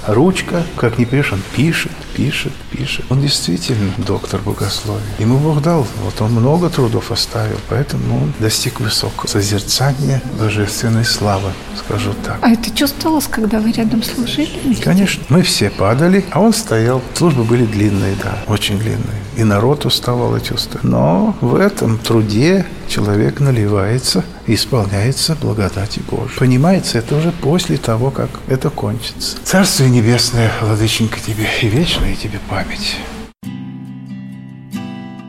ручка, как не пишешь, он пишет, пишет, пишет. Он действительно доктор богословия. Ему Бог дал, вот он много трудов оставил, поэтому он достиг высокого созерцания божественной славы, скажу так. А это чувствовалось, когда вы рядом служили? Конечно. Мы все падали, а он стоял. Службы были длинные, да, очень длинные. И народ уставал и чувствовал. Но в этом труде человек наливается исполняется благодати Божией. Понимается это уже после того, как это кончится. Царствие Небесное, Владыченька, тебе и вечная тебе память.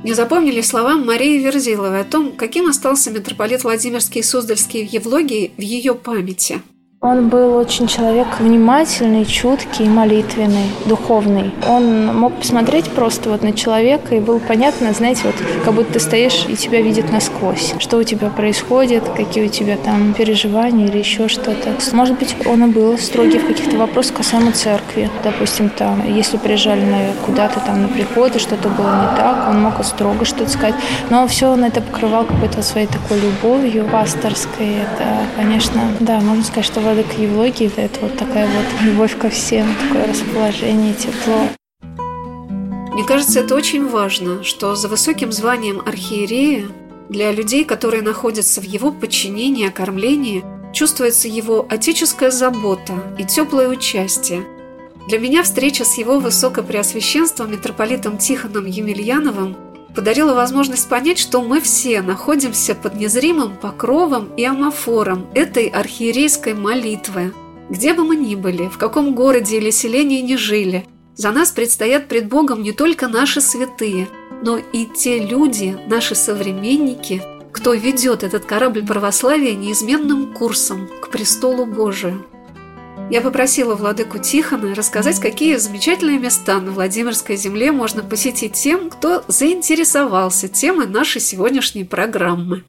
Не запомнили слова Марии Верзиловой о том, каким остался митрополит Владимирский и Суздальский в Евлогии в ее памяти – он был очень человек внимательный, чуткий, молитвенный, духовный. Он мог посмотреть просто вот на человека, и было понятно, знаете, вот как будто ты стоишь и тебя видит насквозь. Что у тебя происходит, какие у тебя там переживания или еще что-то. Может быть, он и был строгий в каких-то вопросах касаемо церкви. Допустим, там, если приезжали на, куда-то там на приходы, что-то было не так, он мог строго что-то сказать. Но все он это покрывал какой-то своей такой любовью пасторской. Это, конечно, да, можно сказать, что владыка Евлогии – это вот такая вот любовь ко всем, такое расположение, тепло. Мне кажется, это очень важно, что за высоким званием архиерея для людей, которые находятся в его подчинении, окормлении, чувствуется его отеческая забота и теплое участие. Для меня встреча с его высокопреосвященством митрополитом Тихоном Емельяновым подарила возможность понять, что мы все находимся под незримым покровом и амофором этой архиерейской молитвы. Где бы мы ни были, в каком городе или селении ни жили, за нас предстоят пред Богом не только наши святые, но и те люди, наши современники, кто ведет этот корабль православия неизменным курсом к престолу Божию. Я попросила владыку Тихона рассказать, какие замечательные места на Владимирской земле можно посетить тем, кто заинтересовался темой нашей сегодняшней программы.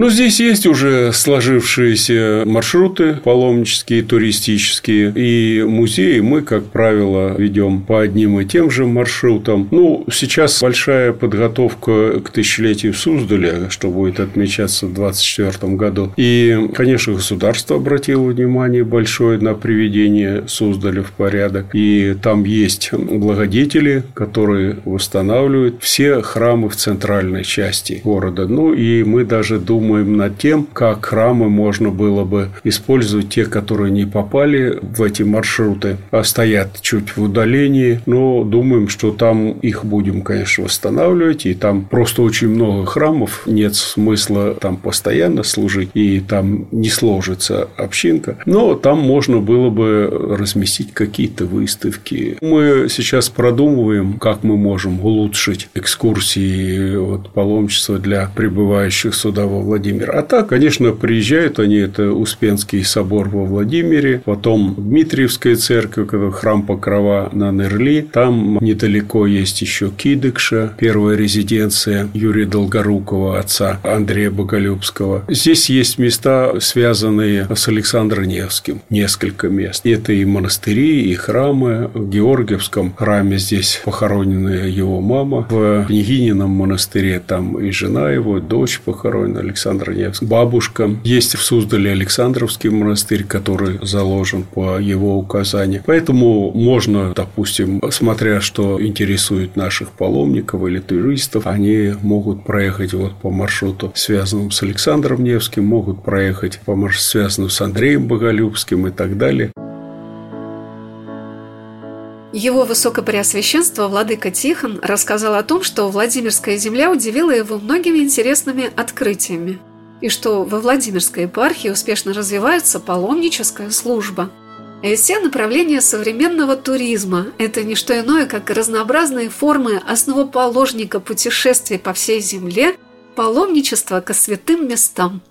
Ну, здесь есть уже сложившиеся маршруты паломнические, туристические. И музеи мы, как правило, ведем по одним и тем же маршрутам. Ну, сейчас большая подготовка к тысячелетию Суздаля, что будет отмечаться в 2024 году. И, конечно, государство обратило внимание большое на приведение Суздаля в порядок. И там есть благодетели, которые восстанавливают все храмы в центральной части города. Ну, и мы даже думаем, думаем над тем, как храмы можно было бы использовать, те, которые не попали в эти маршруты, а стоят чуть в удалении, но думаем, что там их будем, конечно, восстанавливать, и там просто очень много храмов, нет смысла там постоянно служить, и там не сложится общинка, но там можно было бы разместить какие-то выставки. Мы сейчас продумываем, как мы можем улучшить экскурсии вот, паломничества для прибывающих сюда во Владимир. А так, конечно, приезжают они, это Успенский собор во Владимире, потом Дмитриевская церковь, храм Покрова на Нерли, там недалеко есть еще Кидыкша, первая резиденция Юрия Долгорукова, отца Андрея Боголюбского. Здесь есть места, связанные с Александром Невским, несколько мест. Это и монастыри, и храмы. В Георгиевском храме здесь похоронена его мама. В Княгинином монастыре там и жена его, дочь похоронена, Александр Александра Невского. Бабушка. Есть в Суздале Александровский монастырь, который заложен по его указанию. Поэтому можно, допустим, смотря что интересует наших паломников или туристов, они могут проехать вот по маршруту, связанному с Александром Невским, могут проехать по маршруту, связанному с Андреем Боголюбским и так далее. Его Высокопреосвященство Владыка Тихон рассказал о том, что Владимирская земля удивила его многими интересными открытиями, и что во Владимирской епархии успешно развивается паломническая служба. И все направления современного туризма – это не что иное, как разнообразные формы основоположника путешествий по всей земле, паломничество ко святым местам –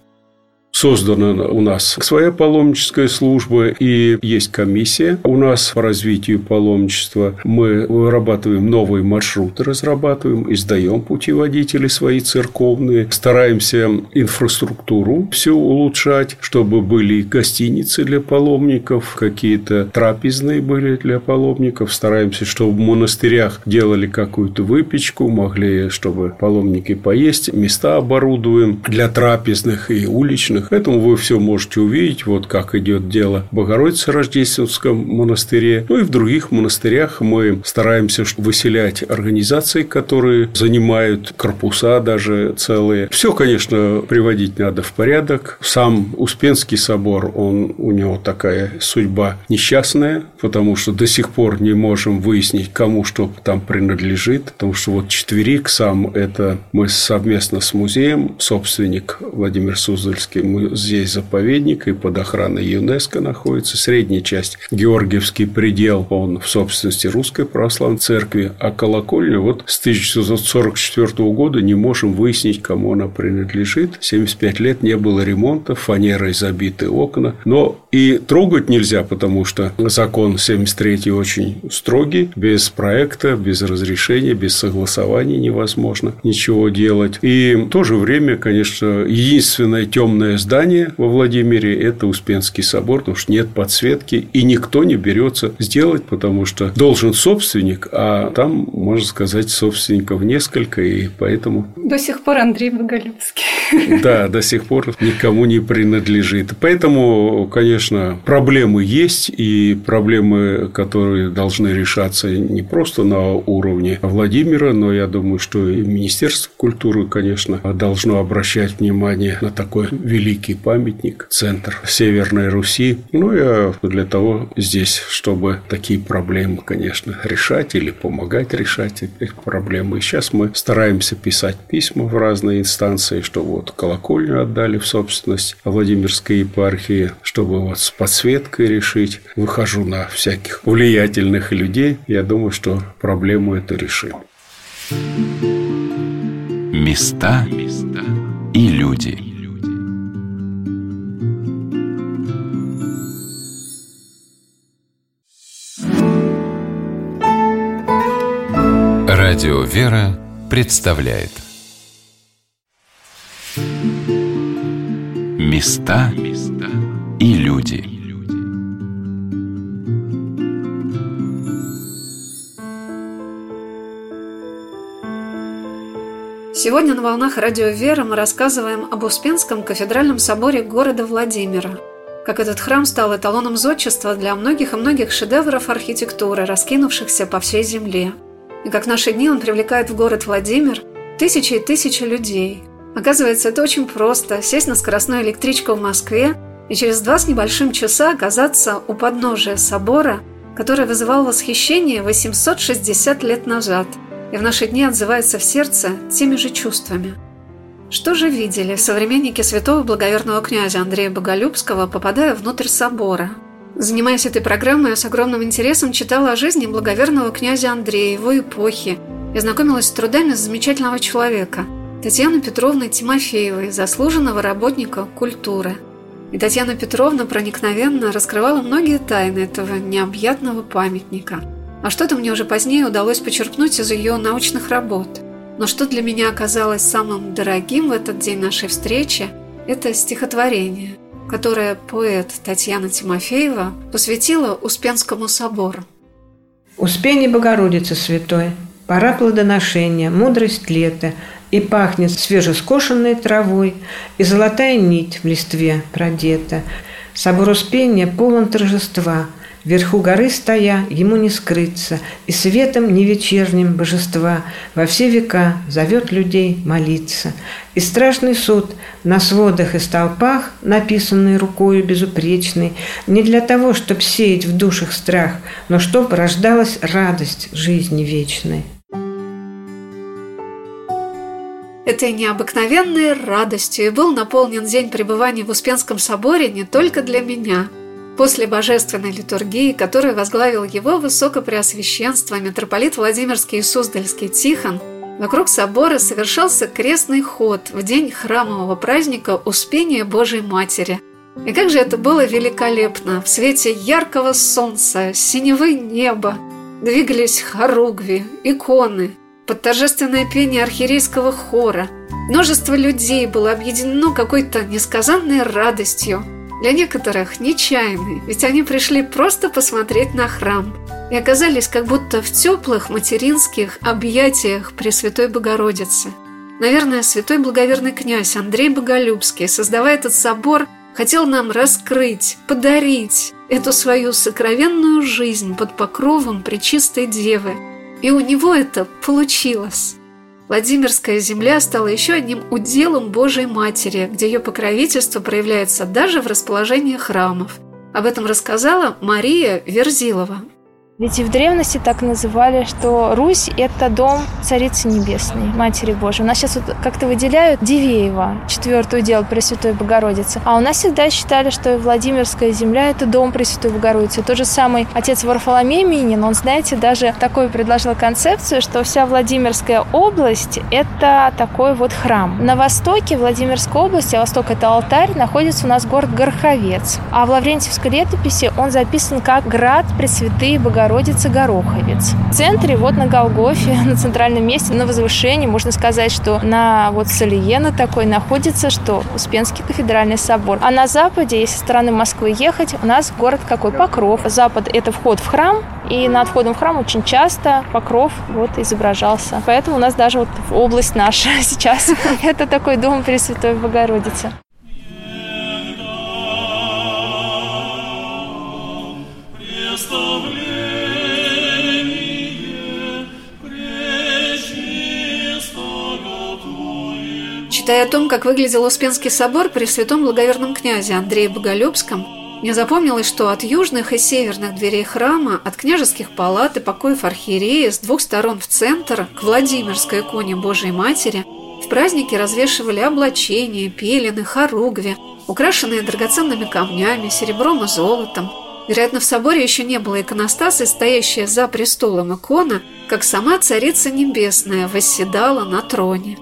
Создана у нас своя паломническая служба и есть комиссия у нас по развитию паломничества. Мы вырабатываем новые маршруты, разрабатываем, издаем путеводители свои церковные, стараемся инфраструктуру все улучшать, чтобы были гостиницы для паломников, какие-то трапезные были для паломников. Стараемся, чтобы в монастырях делали какую-то выпечку, могли, чтобы паломники поесть. Места оборудуем для трапезных и уличных Поэтому вы все можете увидеть, вот как идет дело в Богородице Рождественском монастыре. Ну и в других монастырях мы стараемся выселять организации, которые занимают корпуса даже целые. Все, конечно, приводить надо в порядок. Сам Успенский собор, он, у него такая судьба несчастная, потому что до сих пор не можем выяснить, кому что там принадлежит. Потому что вот четверик сам, это мы совместно с музеем, собственник Владимир Суздальский, здесь заповедник и под охраной ЮНЕСКО находится. Средняя часть Георгиевский предел, он в собственности Русской Православной Церкви, а колокольня вот с 1944 года не можем выяснить, кому она принадлежит. 75 лет не было ремонта, фанерой забиты окна. Но и трогать нельзя, потому что закон 73 очень строгий. Без проекта, без разрешения, без согласования невозможно ничего делать. И в то же время, конечно, единственное здание во Владимире – это Успенский собор, потому что нет подсветки, и никто не берется сделать, потому что должен собственник, а там, можно сказать, собственников несколько, и поэтому… До сих пор Андрей Боголюбский. [LAUGHS] Да, до сих пор никому не принадлежит. Поэтому, конечно, проблемы есть, и проблемы, которые должны решаться не просто на уровне Владимира, но я думаю, что и Министерство культуры, конечно, должно обращать внимание на такой великий великий памятник, центр Северной Руси. Ну, я для того здесь, чтобы такие проблемы, конечно, решать или помогать решать эти проблемы. И сейчас мы стараемся писать письма в разные инстанции, что вот колокольню отдали в собственность Владимирской епархии, чтобы вот с подсветкой решить. Выхожу на всяких влиятельных людей. Я думаю, что проблему эту решим. Места и люди. Радио «Вера» представляет Места и люди. Сегодня на волнах радио «Вера» мы рассказываем об Успенском кафедральном соборе города Владимира. Как этот храм стал эталоном зодчества для многих и многих шедевров архитектуры, раскинувшихся по всей земле – и как в наши дни он привлекает в город Владимир тысячи и тысячи людей. Оказывается, это очень просто – сесть на скоростную электричку в Москве и через два с небольшим часа оказаться у подножия собора, который вызывал восхищение 860 лет назад и в наши дни отзывается в сердце теми же чувствами. Что же видели современники святого благоверного князя Андрея Боголюбского, попадая внутрь собора – Занимаясь этой программой, я с огромным интересом читала о жизни благоверного князя Андрея, его эпохи, и знакомилась с трудами замечательного человека – Татьяны Петровны Тимофеевой, заслуженного работника культуры. И Татьяна Петровна проникновенно раскрывала многие тайны этого необъятного памятника. А что-то мне уже позднее удалось почерпнуть из ее научных работ. Но что для меня оказалось самым дорогим в этот день нашей встречи – это стихотворение – которое поэт Татьяна Тимофеева посвятила Успенскому собору. «Успение Богородицы Святой, пора плодоношения, мудрость лета, и пахнет свежескошенной травой, и золотая нить в листве продета. Собор Успения полон торжества, Вверху горы стоя, ему не скрыться, И светом не вечерним божества Во все века зовет людей молиться. И страшный суд на сводах и столпах, Написанный рукою безупречной, Не для того, чтоб сеять в душах страх, Но чтоб рождалась радость жизни вечной. Этой необыкновенной радостью и был наполнен день пребывания в Успенском соборе не только для меня – После божественной литургии, которую возглавил его высокопреосвященство митрополит Владимирский и Суздальский Тихон, вокруг собора совершался крестный ход в день храмового праздника Успения Божией Матери. И как же это было великолепно! В свете яркого солнца, синевы неба двигались хоругви, иконы, под торжественное пение архиерейского хора. Множество людей было объединено какой-то несказанной радостью – для некоторых нечаянный, ведь они пришли просто посмотреть на храм и оказались как будто в теплых материнских объятиях Пресвятой Богородицы. Наверное, святой благоверный князь Андрей Боголюбский, создавая этот собор, хотел нам раскрыть, подарить эту свою сокровенную жизнь под покровом Пречистой Девы. И у него это получилось. Владимирская земля стала еще одним уделом Божией Матери, где ее покровительство проявляется даже в расположении храмов. Об этом рассказала Мария Верзилова, ведь и в древности так называли, что Русь – это дом Царицы Небесной, Матери Божией. У нас сейчас вот как-то выделяют Дивеева, четвертую дел Пресвятой Богородицы. А у нас всегда считали, что Владимирская земля – это дом Пресвятой Богородицы. Тот же самый отец Варфоломей Минин, он, знаете, даже такой предложил концепцию, что вся Владимирская область – это такой вот храм. На востоке Владимирской области, а восток – это алтарь, находится у нас город Горховец. А в Лаврентьевской летописи он записан как «Град Пресвятые Богородицы Богородицы Гороховец. В центре, вот на Голгофе, [LAUGHS] на центральном месте, на возвышении, можно сказать, что на вот Салиена такой находится, что Успенский кафедральный собор. А на западе, если со стороны Москвы ехать, у нас город какой? Покров. Запад – это вход в храм, и над входом в храм очень часто покров вот изображался. Поэтому у нас даже вот область наша [LAUGHS] сейчас [LAUGHS] – это такой дом Пресвятой Богородицы. Читая о том, как выглядел Успенский собор при святом благоверном князе Андрее Боголюбском, мне запомнилось, что от южных и северных дверей храма, от княжеских палат и покоев архиерея с двух сторон в центр к Владимирской иконе Божией Матери в праздники развешивали облачения, пелены, хоругви, украшенные драгоценными камнями, серебром и золотом. Вероятно, в соборе еще не было иконостаса, стоящая за престолом икона, как сама Царица Небесная восседала на троне.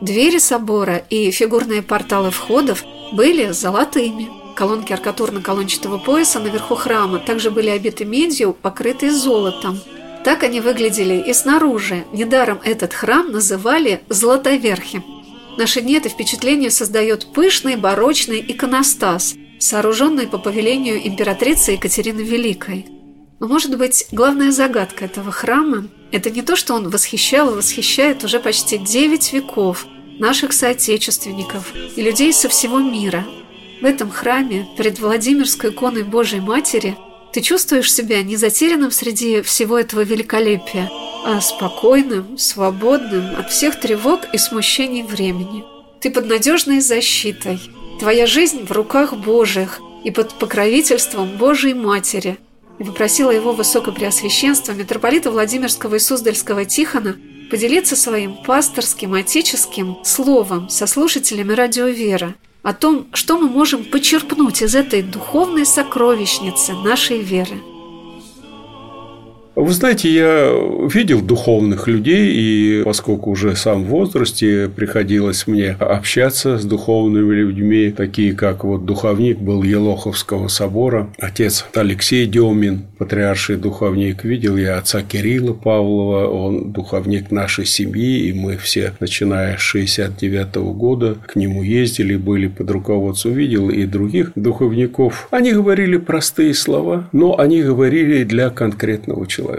Двери собора и фигурные порталы входов были золотыми. Колонки аркатурно-колончатого пояса наверху храма также были обиты медью, покрытые золотом. Так они выглядели и снаружи. Недаром этот храм называли «Златоверхим». Наши дни это впечатление создает пышный барочный иконостас, сооруженный по повелению императрицы Екатерины Великой. Но, может быть, главная загадка этого храма – это не то, что он восхищал и восхищает уже почти девять веков наших соотечественников и людей со всего мира. В этом храме, перед Владимирской иконой Божьей Матери, ты чувствуешь себя не затерянным среди всего этого великолепия, а спокойным, свободным от всех тревог и смущений времени. Ты под надежной защитой. Твоя жизнь в руках Божьих и под покровительством Божьей Матери – и попросила его высокопреосвященства митрополита Владимирского и Суздальского Тихона поделиться своим пасторским, отеческим словом со слушателями радио «Вера» о том, что мы можем почерпнуть из этой духовной сокровищницы нашей веры – вы знаете, я видел духовных людей, и поскольку уже сам в возрасте приходилось мне общаться с духовными людьми, такие как вот духовник был Елоховского собора, отец Алексей Демин, патриарший духовник. Видел я отца Кирилла Павлова, он духовник нашей семьи, и мы все, начиная с 69 года, к нему ездили, были под руководством, видел и других духовников. Они говорили простые слова, но они говорили для конкретного человека.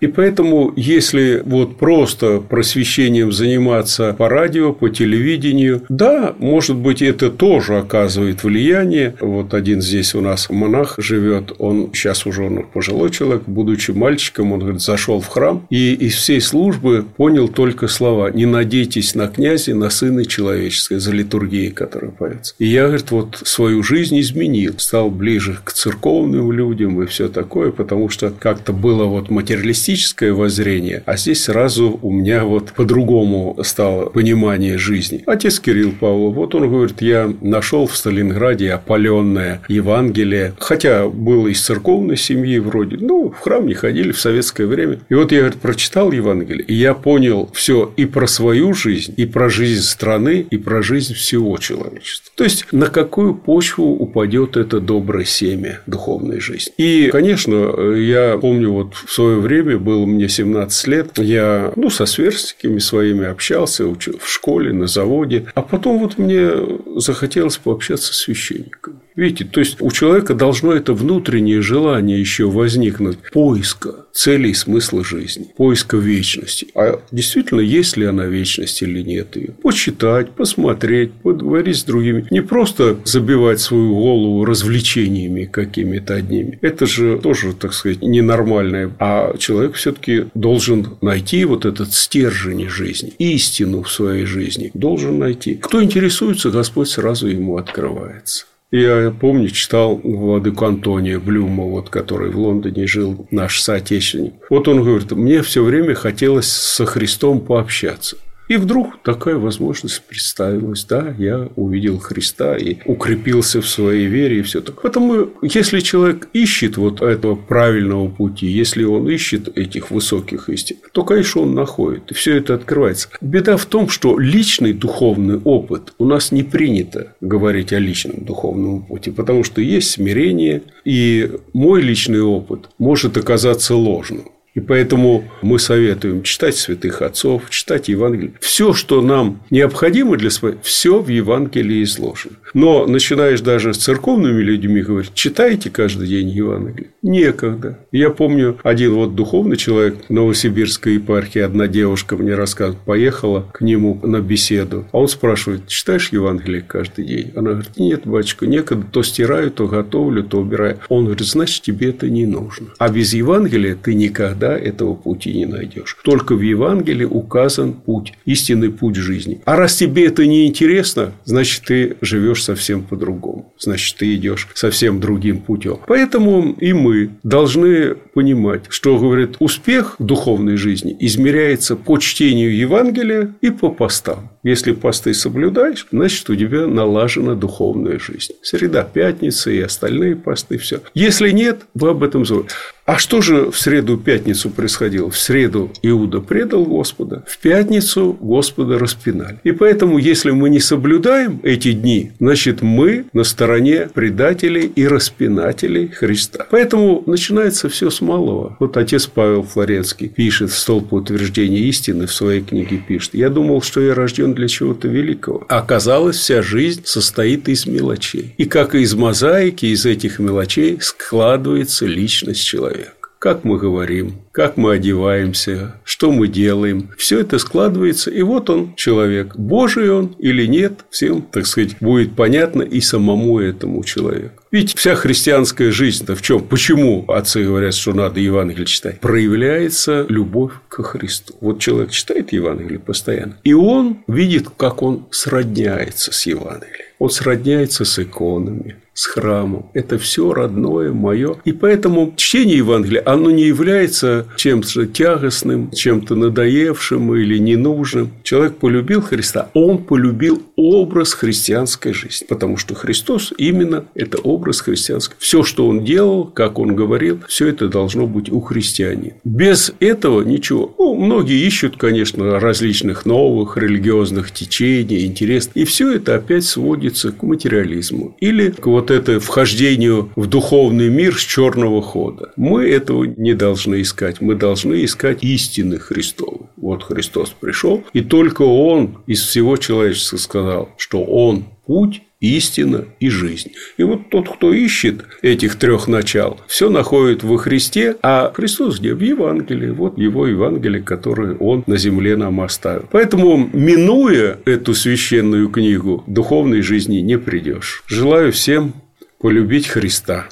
И поэтому, если вот просто просвещением заниматься по радио, по телевидению, да, может быть, это тоже оказывает влияние. Вот один здесь у нас монах живет, он сейчас уже он пожилой человек, будучи мальчиком, он говорит, зашел в храм и из всей службы понял только слова «Не надейтесь на князя, на сына человеческого», за литургией, которая поется. И я, говорит, вот свою жизнь изменил, стал ближе к церковным людям и все такое, потому что как-то было вот материалистическое атеистическое воззрение, а здесь сразу у меня вот по-другому стало понимание жизни. Отец Кирилл Павлов, вот он говорит, я нашел в Сталинграде опаленное Евангелие, хотя был из церковной семьи вроде, ну, в храм не ходили в советское время. И вот я, говорит, прочитал Евангелие, и я понял все и про свою жизнь, и про жизнь страны, и про жизнь всего человечества. То есть, на какую почву упадет это доброе семя духовной жизни. И, конечно, я помню вот в свое время было мне 17 лет, я ну, со сверстниками своими общался, в школе, на заводе. А потом вот мне захотелось пообщаться с священниками. Видите, то есть у человека должно это внутреннее желание еще возникнуть поиска целей смысла жизни, поиска вечности. А действительно, есть ли она вечность или нет ее? Почитать, посмотреть, поговорить с другими. Не просто забивать свою голову развлечениями какими-то одними. Это же тоже, так сказать, ненормальное. А человек все-таки должен найти вот этот стержень жизни, истину в своей жизни должен найти. Кто интересуется, Господь сразу ему открывается. Я помню, читал владыку Антония Блюма, вот, который в Лондоне жил, наш соотечественник. Вот он говорит, мне все время хотелось со Христом пообщаться. И вдруг такая возможность представилась. Да, я увидел Христа и укрепился в своей вере и все так. Поэтому, если человек ищет вот этого правильного пути, если он ищет этих высоких истин, то, конечно, он находит. И все это открывается. Беда в том, что личный духовный опыт у нас не принято говорить о личном духовном опыте, потому что есть смирение, и мой личный опыт может оказаться ложным. И поэтому мы советуем читать святых отцов, читать Евангелие. Все, что нам необходимо для своей, все в Евангелии изложено. Но начинаешь даже с церковными людьми говорить, читайте каждый день Евангелие. Некогда. Я помню, один вот духовный человек Новосибирской епархии, одна девушка мне рассказывает, поехала к нему на беседу. А он спрашивает, читаешь Евангелие каждый день? Она говорит, нет, батюшка, некогда. То стираю, то готовлю, то убираю. Он говорит, значит, тебе это не нужно. А без Евангелия ты никогда никогда этого пути не найдешь. Только в Евангелии указан путь, истинный путь жизни. А раз тебе это не интересно, значит, ты живешь совсем по-другому. Значит, ты идешь совсем другим путем. Поэтому и мы должны понимать, что, говорит, успех в духовной жизни измеряется по чтению Евангелия и по постам. Если посты соблюдаешь, значит, у тебя налажена духовная жизнь. Среда, пятница и остальные посты, все. Если нет, вы об этом забудете. А что же в среду-пятницу происходило? В среду Иуда предал Господа, в пятницу Господа распинали. И поэтому, если мы не соблюдаем эти дни, значит, мы на стороне предателей и распинателей Христа. Поэтому начинается все с малого. Вот отец Павел Флоренский пишет в столб утверждения истины в своей книге пишет. Я думал, что я рожден для чего-то великого. Оказалось, вся жизнь состоит из мелочей. И как и из мозаики, из этих мелочей складывается личность человека как мы говорим, как мы одеваемся, что мы делаем. Все это складывается, и вот он человек. Божий он или нет, всем, так сказать, будет понятно и самому этому человеку. Ведь вся христианская жизнь-то в чем? Почему отцы говорят, что надо Евангелие читать? Проявляется любовь к Христу. Вот человек читает Евангелие постоянно, и он видит, как он сродняется с Евангелием. Он сродняется с иконами, с храмом. Это все родное, мое. И поэтому чтение Евангелия, оно не является чем-то тягостным, чем-то надоевшим или ненужным. Человек полюбил Христа, он полюбил образ христианской жизни, потому что Христос именно это образ христианский. Все, что он делал, как он говорил, все это должно быть у христианина. Без этого ничего. Ну, многие ищут, конечно, различных новых религиозных течений, интересов, и все это опять сводится к материализму или к вот это вхождению в духовный мир с черного хода. Мы этого не должны искать. Мы должны искать истины Христовы. Вот Христос пришел, и только Он из всего человечества сказал, что Он путь, истина и жизнь. И вот тот, кто ищет этих трех начал, все находит во Христе, а Христос где? В Евангелии. Вот его Евангелие, которое он на земле нам оставил. Поэтому, минуя эту священную книгу, духовной жизни не придешь. Желаю всем полюбить Христа.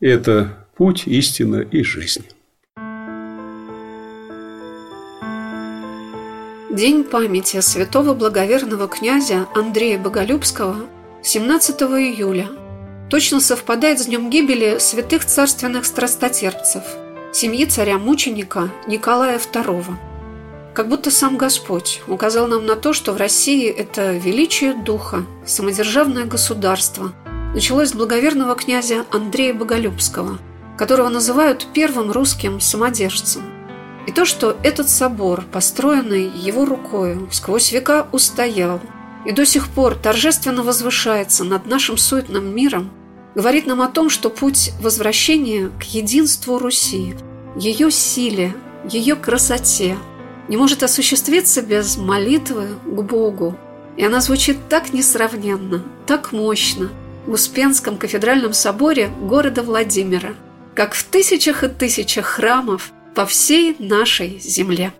Это путь, истина и жизнь. День памяти святого благоверного князя Андрея Боголюбского 17 июля точно совпадает с днем гибели святых царственных страстотерпцев, семьи царя-мученика Николая II. Как будто сам Господь указал нам на то, что в России это величие духа, самодержавное государство – началось с благоверного князя Андрея Боголюбского, которого называют первым русским самодержцем. И то, что этот собор, построенный его рукою, сквозь века устоял и до сих пор торжественно возвышается над нашим суетным миром, говорит нам о том, что путь возвращения к единству Руси, ее силе, ее красоте не может осуществиться без молитвы к Богу. И она звучит так несравненно, так мощно – в Успенском кафедральном соборе города Владимира, как в тысячах и тысячах храмов по всей нашей земле.